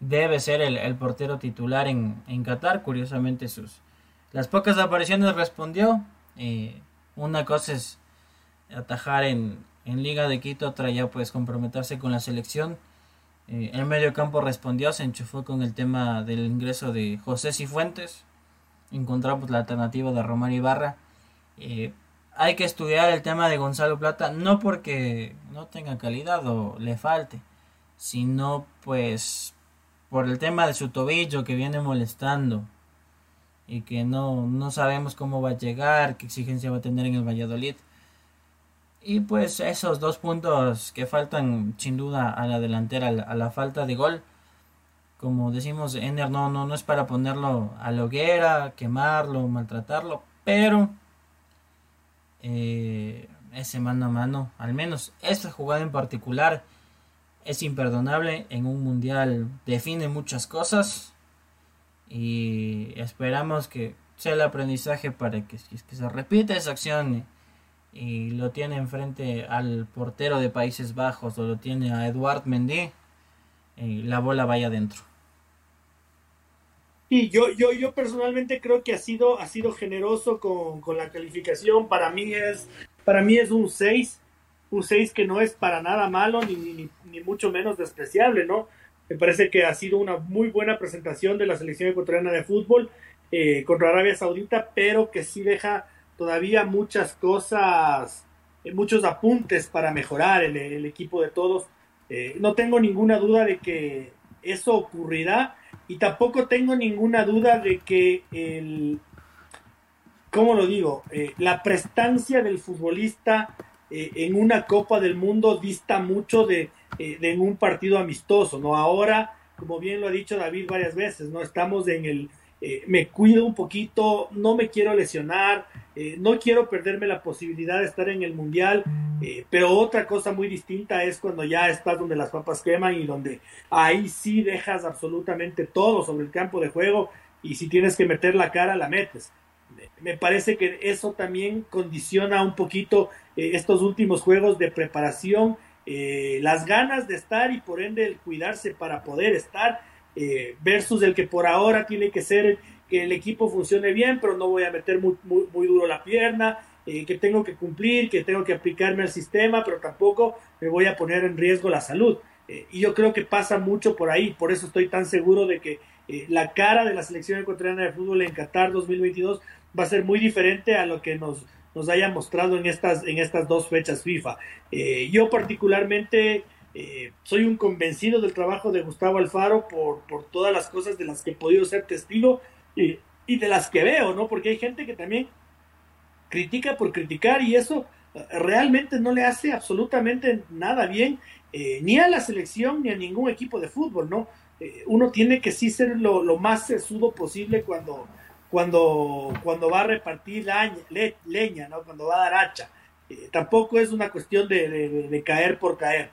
debe ser el, portero titular en, en, Qatar. Curiosamente, sus las pocas apariciones respondió. Una cosa es atajar en, en Liga de Quito, otra ya pues comprometerse con la selección. Eh, el medio campo respondió, se enchufó con el tema del ingreso de José Cifuentes. Encontramos la alternativa de Román Ibarra. Eh, hay que estudiar el tema de Gonzalo Plata, no porque no tenga calidad o le falte, sino pues por el tema de su tobillo que viene molestando y que no, no sabemos cómo va a llegar, qué exigencia va a tener en el Valladolid. Y pues esos dos puntos que faltan sin duda a la delantera, a la falta de gol. Como decimos, Ender no, no, no es para ponerlo a la hoguera, quemarlo, maltratarlo, pero eh, ese mano a mano, al menos esta jugada en particular, es imperdonable en un mundial, define muchas cosas y esperamos que sea el aprendizaje para que, que se repita esa acción y lo tiene enfrente al portero de Países Bajos o lo tiene a Eduard Mendy, y la bola vaya adentro. Y yo, yo, yo personalmente creo que ha sido, ha sido generoso con, con la calificación. Para mí es, para mí es un 6, un 6 que no es para nada malo ni, ni, mucho menos despreciable, ¿no? Me parece que ha sido una muy buena presentación de la selección ecuatoriana de fútbol eh, contra Arabia Saudita, pero que sí deja todavía muchas cosas, eh, muchos apuntes para mejorar el, equipo de todos. Eh, no tengo ninguna duda de que eso ocurrirá y tampoco tengo ninguna duda de que el, ¿cómo lo digo? La prestancia del futbolista en una Copa del Mundo dista mucho de, de, en un partido amistoso, ¿no? Ahora, como bien lo ha dicho David varias veces, ¿no? Estamos en el, me cuido un poquito, no me quiero lesionar, eh, no quiero perderme la posibilidad de estar en el mundial, eh, pero otra cosa muy distinta es cuando ya estás donde las papas queman y donde ahí sí dejas absolutamente todo sobre el campo de juego y si tienes que meter la cara, la metes. Me parece que eso también condiciona un poquito eh, estos últimos juegos de preparación, las ganas de estar y por ende el cuidarse para poder estar, versus el que por ahora tiene que ser que el equipo funcione bien, pero no voy a meter muy, muy, duro la pierna, eh, que tengo que cumplir, que tengo que aplicarme al sistema, pero tampoco me voy a poner en riesgo la salud. Eh, y yo creo que pasa mucho por ahí, por eso estoy tan seguro de que eh, la cara de la selección ecuatoriana de fútbol en Qatar 2022 va a ser muy diferente a lo que nos, nos haya mostrado en estas, en estas dos fechas FIFA. yo particularmente... soy un convencido del trabajo de Gustavo Alfaro por, por todas las cosas de las que he podido ser testigo y, de las que veo, ¿no? Porque hay gente que también critica por criticar y eso eh, realmente no le hace absolutamente nada bien eh, ni a la selección ni a ningún equipo de fútbol, ¿no? Eh, uno tiene que sí ser lo, más sesudo posible cuando, cuando, cuando va a repartir leña, ¿no? Cuando va a dar hacha. tampoco es una cuestión de, de caer por caer.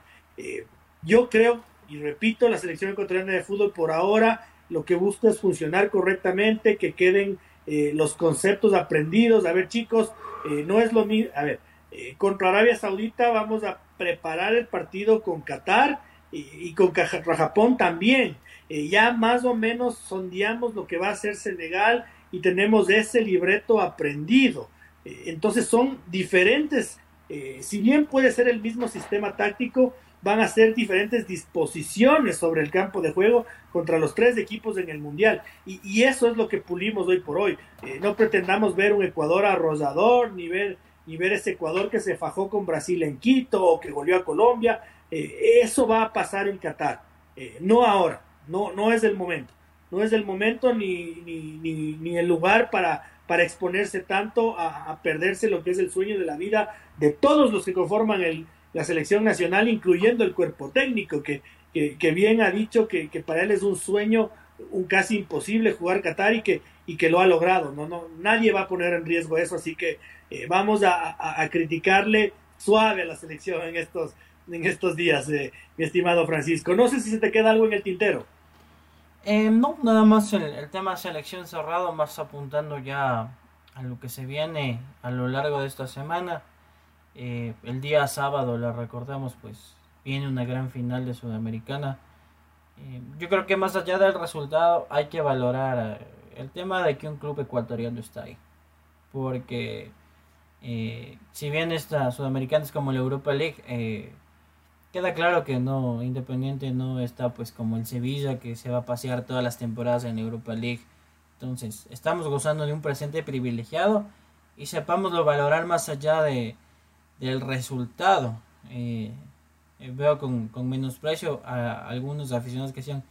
yo creo, y repito, la selección ecuatoriana de fútbol por ahora lo que busca es funcionar correctamente, que queden eh, los conceptos aprendidos. A ver, chicos, eh, no es lo mismo. A ver, eh, contra Arabia Saudita vamos a preparar el partido con Qatar y, con Japón también. ya más o menos sondeamos lo que va a hacer Senegal y tenemos ese libreto aprendido. entonces son diferentes. si bien puede ser el mismo sistema táctico, van a ser diferentes disposiciones sobre el campo de juego contra los tres equipos en el Mundial. Y, eso es lo que pulimos hoy por hoy. Eh, no pretendamos ver un Ecuador arrosador, ni ver, ni ver ese Ecuador que se fajó con Brasil en Quito o que volvió a Colombia. Eh, eso va a pasar en Qatar. Eh, no ahora, no, no es el momento. No es el momento ni, ni, ni, el lugar para, para exponerse tanto a, a perderse lo que es el sueño de la vida de todos los que conforman el, la selección nacional, incluyendo el cuerpo técnico, que, que, bien ha dicho que, para él es un sueño, un casi imposible jugar Qatar y que, y que lo ha logrado. No, no, nadie va a poner en riesgo eso, así que eh, vamos a, criticarle suave a la selección en estos, en estos días, eh, mi estimado Francisco. No sé si se te queda algo en el tintero. Eh, no, nada más el, tema selección cerrado, más apuntando ya a lo que se viene a lo largo de esta semana. Eh, el día sábado, la recordamos, pues viene una gran final de Sudamericana. Eh, yo creo que más allá del resultado hay que valorar eh, el tema de que un club ecuatoriano está ahí. Porque si bien esta Sudamericana es como la Europa League, queda claro que no, Independiente no está pues como el Sevilla que se va a pasear todas las temporadas en Europa League. Entonces, estamos gozando de un presente privilegiado y sepámoslo valorar más allá de, del resultado. Eh, eh, veo con, con, menosprecio a algunos aficionados que decían,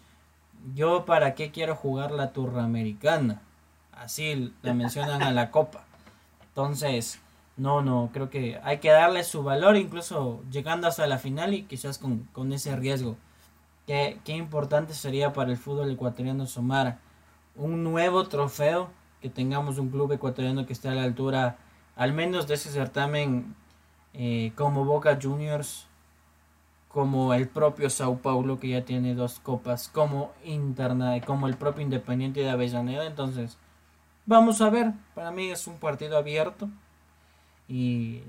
yo para qué quiero jugar la turra americana. Así la mencionan a la copa. Entonces, no, no, creo que hay que darle su valor, incluso llegando hasta la final y quizás con, con ese riesgo. Qué, qué importante sería para el fútbol ecuatoriano sumar un nuevo trofeo, que tengamos un club ecuatoriano que esté a la altura al menos de ese certamen eh, como Boca Juniors, como el propio Sao Paulo que ya tiene dos copas, como Interna, como el propio Independiente de Avellaneda. Entonces, vamos a ver, para mí es un partido abierto y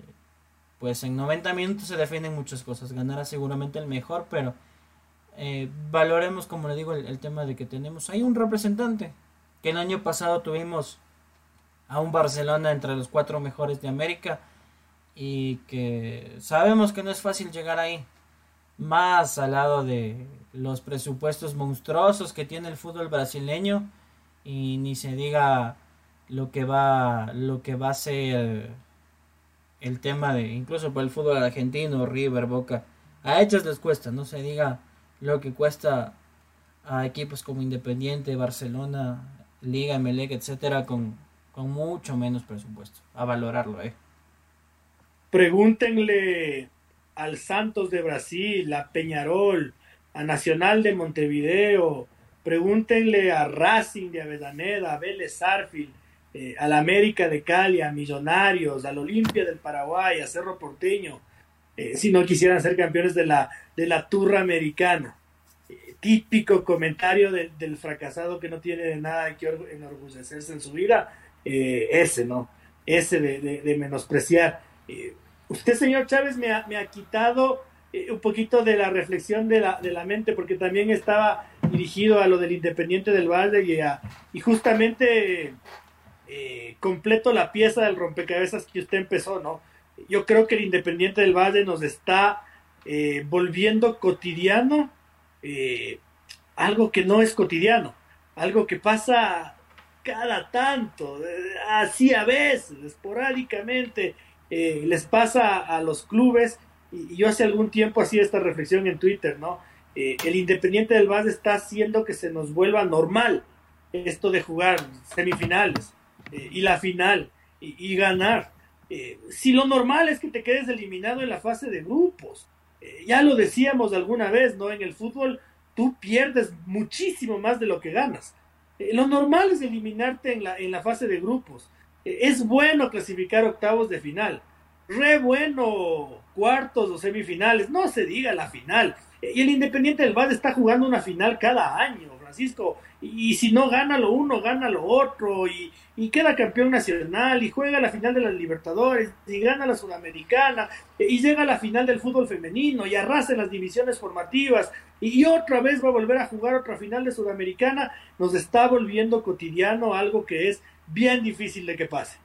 pues en 90 minutos se definen muchas cosas. Ganará seguramente el mejor, pero eh, valoremos, como le digo, el, el, tema de que tenemos ahí un representante. Que el año pasado tuvimos a un Barcelona entre los cuatro mejores de América y que sabemos que no es fácil llegar ahí. Más al lado de los presupuestos monstruosos que tiene el fútbol brasileño y ni se diga lo que va lo que va a ser el tema de incluso por el fútbol argentino, River, Boca. A ellos les cuesta, no se diga lo que cuesta a equipos como Independiente, Barcelona, Liga, Melec, etcétera, con, con mucho menos presupuesto. A valorarlo, eh. Pregúntenle al Santos de Brasil, a Peñarol, a Nacional de Montevideo, pregúntenle a Racing de Avellaneda, a Vélez Arfil, eh, al América de Cali, a Millonarios, al Olimpia del Paraguay, a Cerro Porteño, eh, si no quisieran ser campeones de la, de la turra americana. Eh, típico comentario de, del fracasado que no tiene nada que enorgullecerse en su vida, eh, ese, ¿no? Ese de, menospreciar. Usted, señor Chávez, me ha, quitado un poquito de la reflexión de la, de la mente, porque también estaba dirigido a lo del Independiente del Valle y, a, y justamente eh, completo la pieza del rompecabezas que usted empezó, ¿no? Yo creo que el Independiente del Valle nos está eh, volviendo cotidiano algo que no es cotidiano, algo que pasa cada tanto, así a veces, esporádicamente, eh, les pasa a los clubes, y, y, yo hace algún tiempo hacía esta reflexión en Twitter, ¿no? Eh, el Independiente del Valle está haciendo que se nos vuelva normal esto de jugar semifinales eh, y la final y, ganar. Eh, si lo normal es que te quedes eliminado en la fase de grupos, eh, ya lo decíamos alguna vez, ¿no? En el fútbol tú pierdes muchísimo más de lo que ganas. lo normal es eliminarte en la, en la fase de grupos es bueno clasificar octavos de final, re bueno cuartos o semifinales, no se diga la final. Y el Independiente del Valle está jugando una final cada año, Francisco, y, y si no gana lo uno, gana lo otro, y, y, queda campeón nacional, y juega la final de las Libertadores, y gana la Sudamericana, y llega a la final del fútbol femenino, y arrasa en las divisiones formativas, y otra vez va a volver a jugar otra final de Sudamericana, nos está volviendo cotidiano algo que es bien difícil de que pase.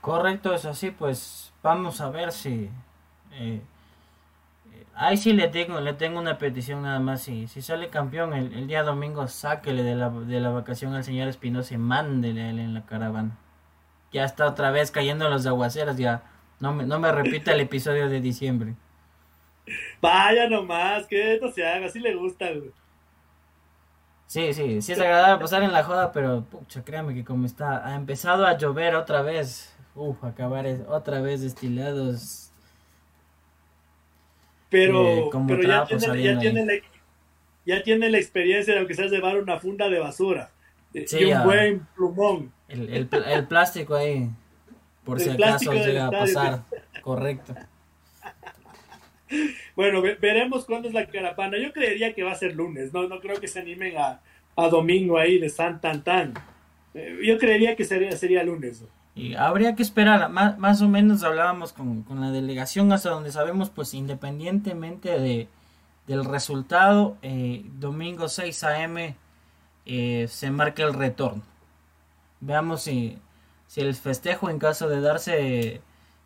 Correcto, es así, pues vamos a ver si... Eh, ahí sí le tengo, le tengo una petición nada más, si, si sale campeón el, el, día domingo, sáquele de la, de la vacación al señor Espinosa y mándele a él en la caravana. Ya está otra vez cayendo los aguaceros, ya no me, no me repita el episodio de diciembre. Vaya nomás, que esto se haga, así le gusta, güey. Sí, sí, sí es agradable pasar en la joda, pero pucha, créame que como está, ha empezado a llover otra vez. Uf, acabar otra vez destilados. Pero, eh, pero ya, tiene, ya, tiene la, ya, tiene, la, experiencia de aunque sea llevar una funda de basura. Sí, y un buen plumón. El, el, el, plástico ahí, por si acaso llega a pasar. Correcto. [laughs] Bueno, ve veremos cuándo es la carapana. Yo creería que va a ser lunes, no, no creo que se animen a, a domingo ahí de San Tan Tan. Eh, yo creería que sería, sería lunes. Y habría que esperar, más, más o menos hablábamos con, con, la delegación hasta donde sabemos, pues independientemente de, del resultado, eh, domingo 6 a.m. Eh, se marca el retorno. Veamos si, si el festejo en caso de darse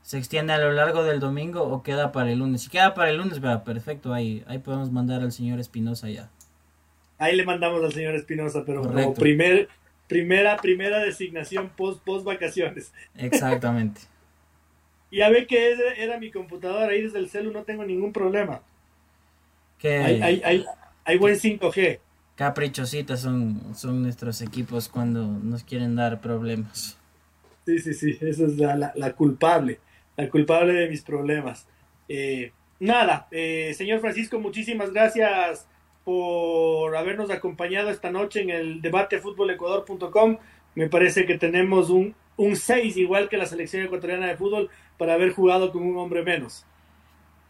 se extiende a lo largo del domingo o queda para el lunes. Si queda para el lunes, vea, perfecto, ahí, ahí podemos mandar al señor Espinosa ya. Ahí le mandamos al señor Espinosa, pero como primer, primera, primera designación post, post vacaciones. Exactamente. [laughs] ya ve que era, mi computadora ahí desde el celu, no tengo ningún problema. Que hay, hay, hay, hay, buen 5G. Caprichositas son, son nuestros equipos cuando nos quieren dar problemas. Sí, sí, sí, esa es la, la, culpable, la culpable de mis problemas. Eh, nada, eh, señor Francisco, muchísimas gracias por habernos acompañado esta noche en el debate futbolecuador.com. Me parece que tenemos un, un 6 igual que la selección ecuatoriana de fútbol para haber jugado con un hombre menos.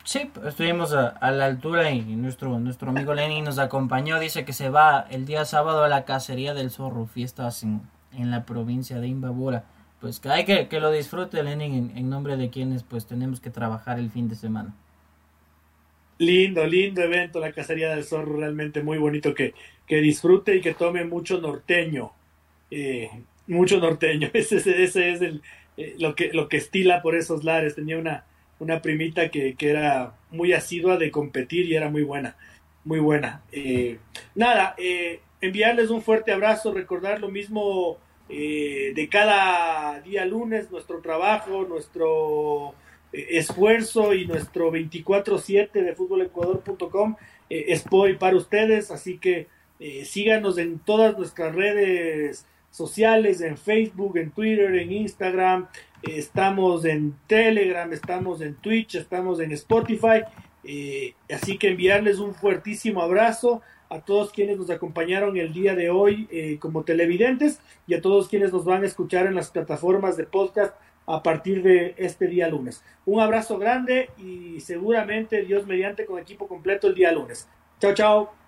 Sí, estuvimos a, la altura y nuestro, nuestro amigo Lenny nos acompañó. Dice que se va el día sábado a la cacería del zorro, fiestas en, en la provincia de Imbabura. Pues que hay que, que lo disfrute Lenny en, en nombre de quienes pues tenemos que trabajar el fin de semana. Lindo, lindo evento, la cacería del zorro, realmente muy bonito que, que disfrute y que tome mucho norteño. Eh, mucho norteño, [laughs] ese, ese es el, eh, lo, que, lo que estila por esos lares. Tenía una, una primita que, que, era muy asidua de competir y era muy buena, muy buena. Eh, nada, enviarles un fuerte abrazo, recordar lo mismo de cada día lunes, nuestro trabajo, nuestro esfuerzo y nuestro 24-7 de fútbolecuador.com eh, es para ustedes, así que eh, síganos en todas nuestras redes sociales, en Facebook, en Twitter, en Instagram, estamos en Telegram, estamos en Twitch, estamos en Spotify, eh, así que enviarles un fuertísimo abrazo a todos quienes nos acompañaron el día de hoy como televidentes y a todos quienes nos van a escuchar en las plataformas de podcast a partir de este día lunes. Un abrazo grande y seguramente Dios mediante con equipo completo el día lunes. Chao, chao.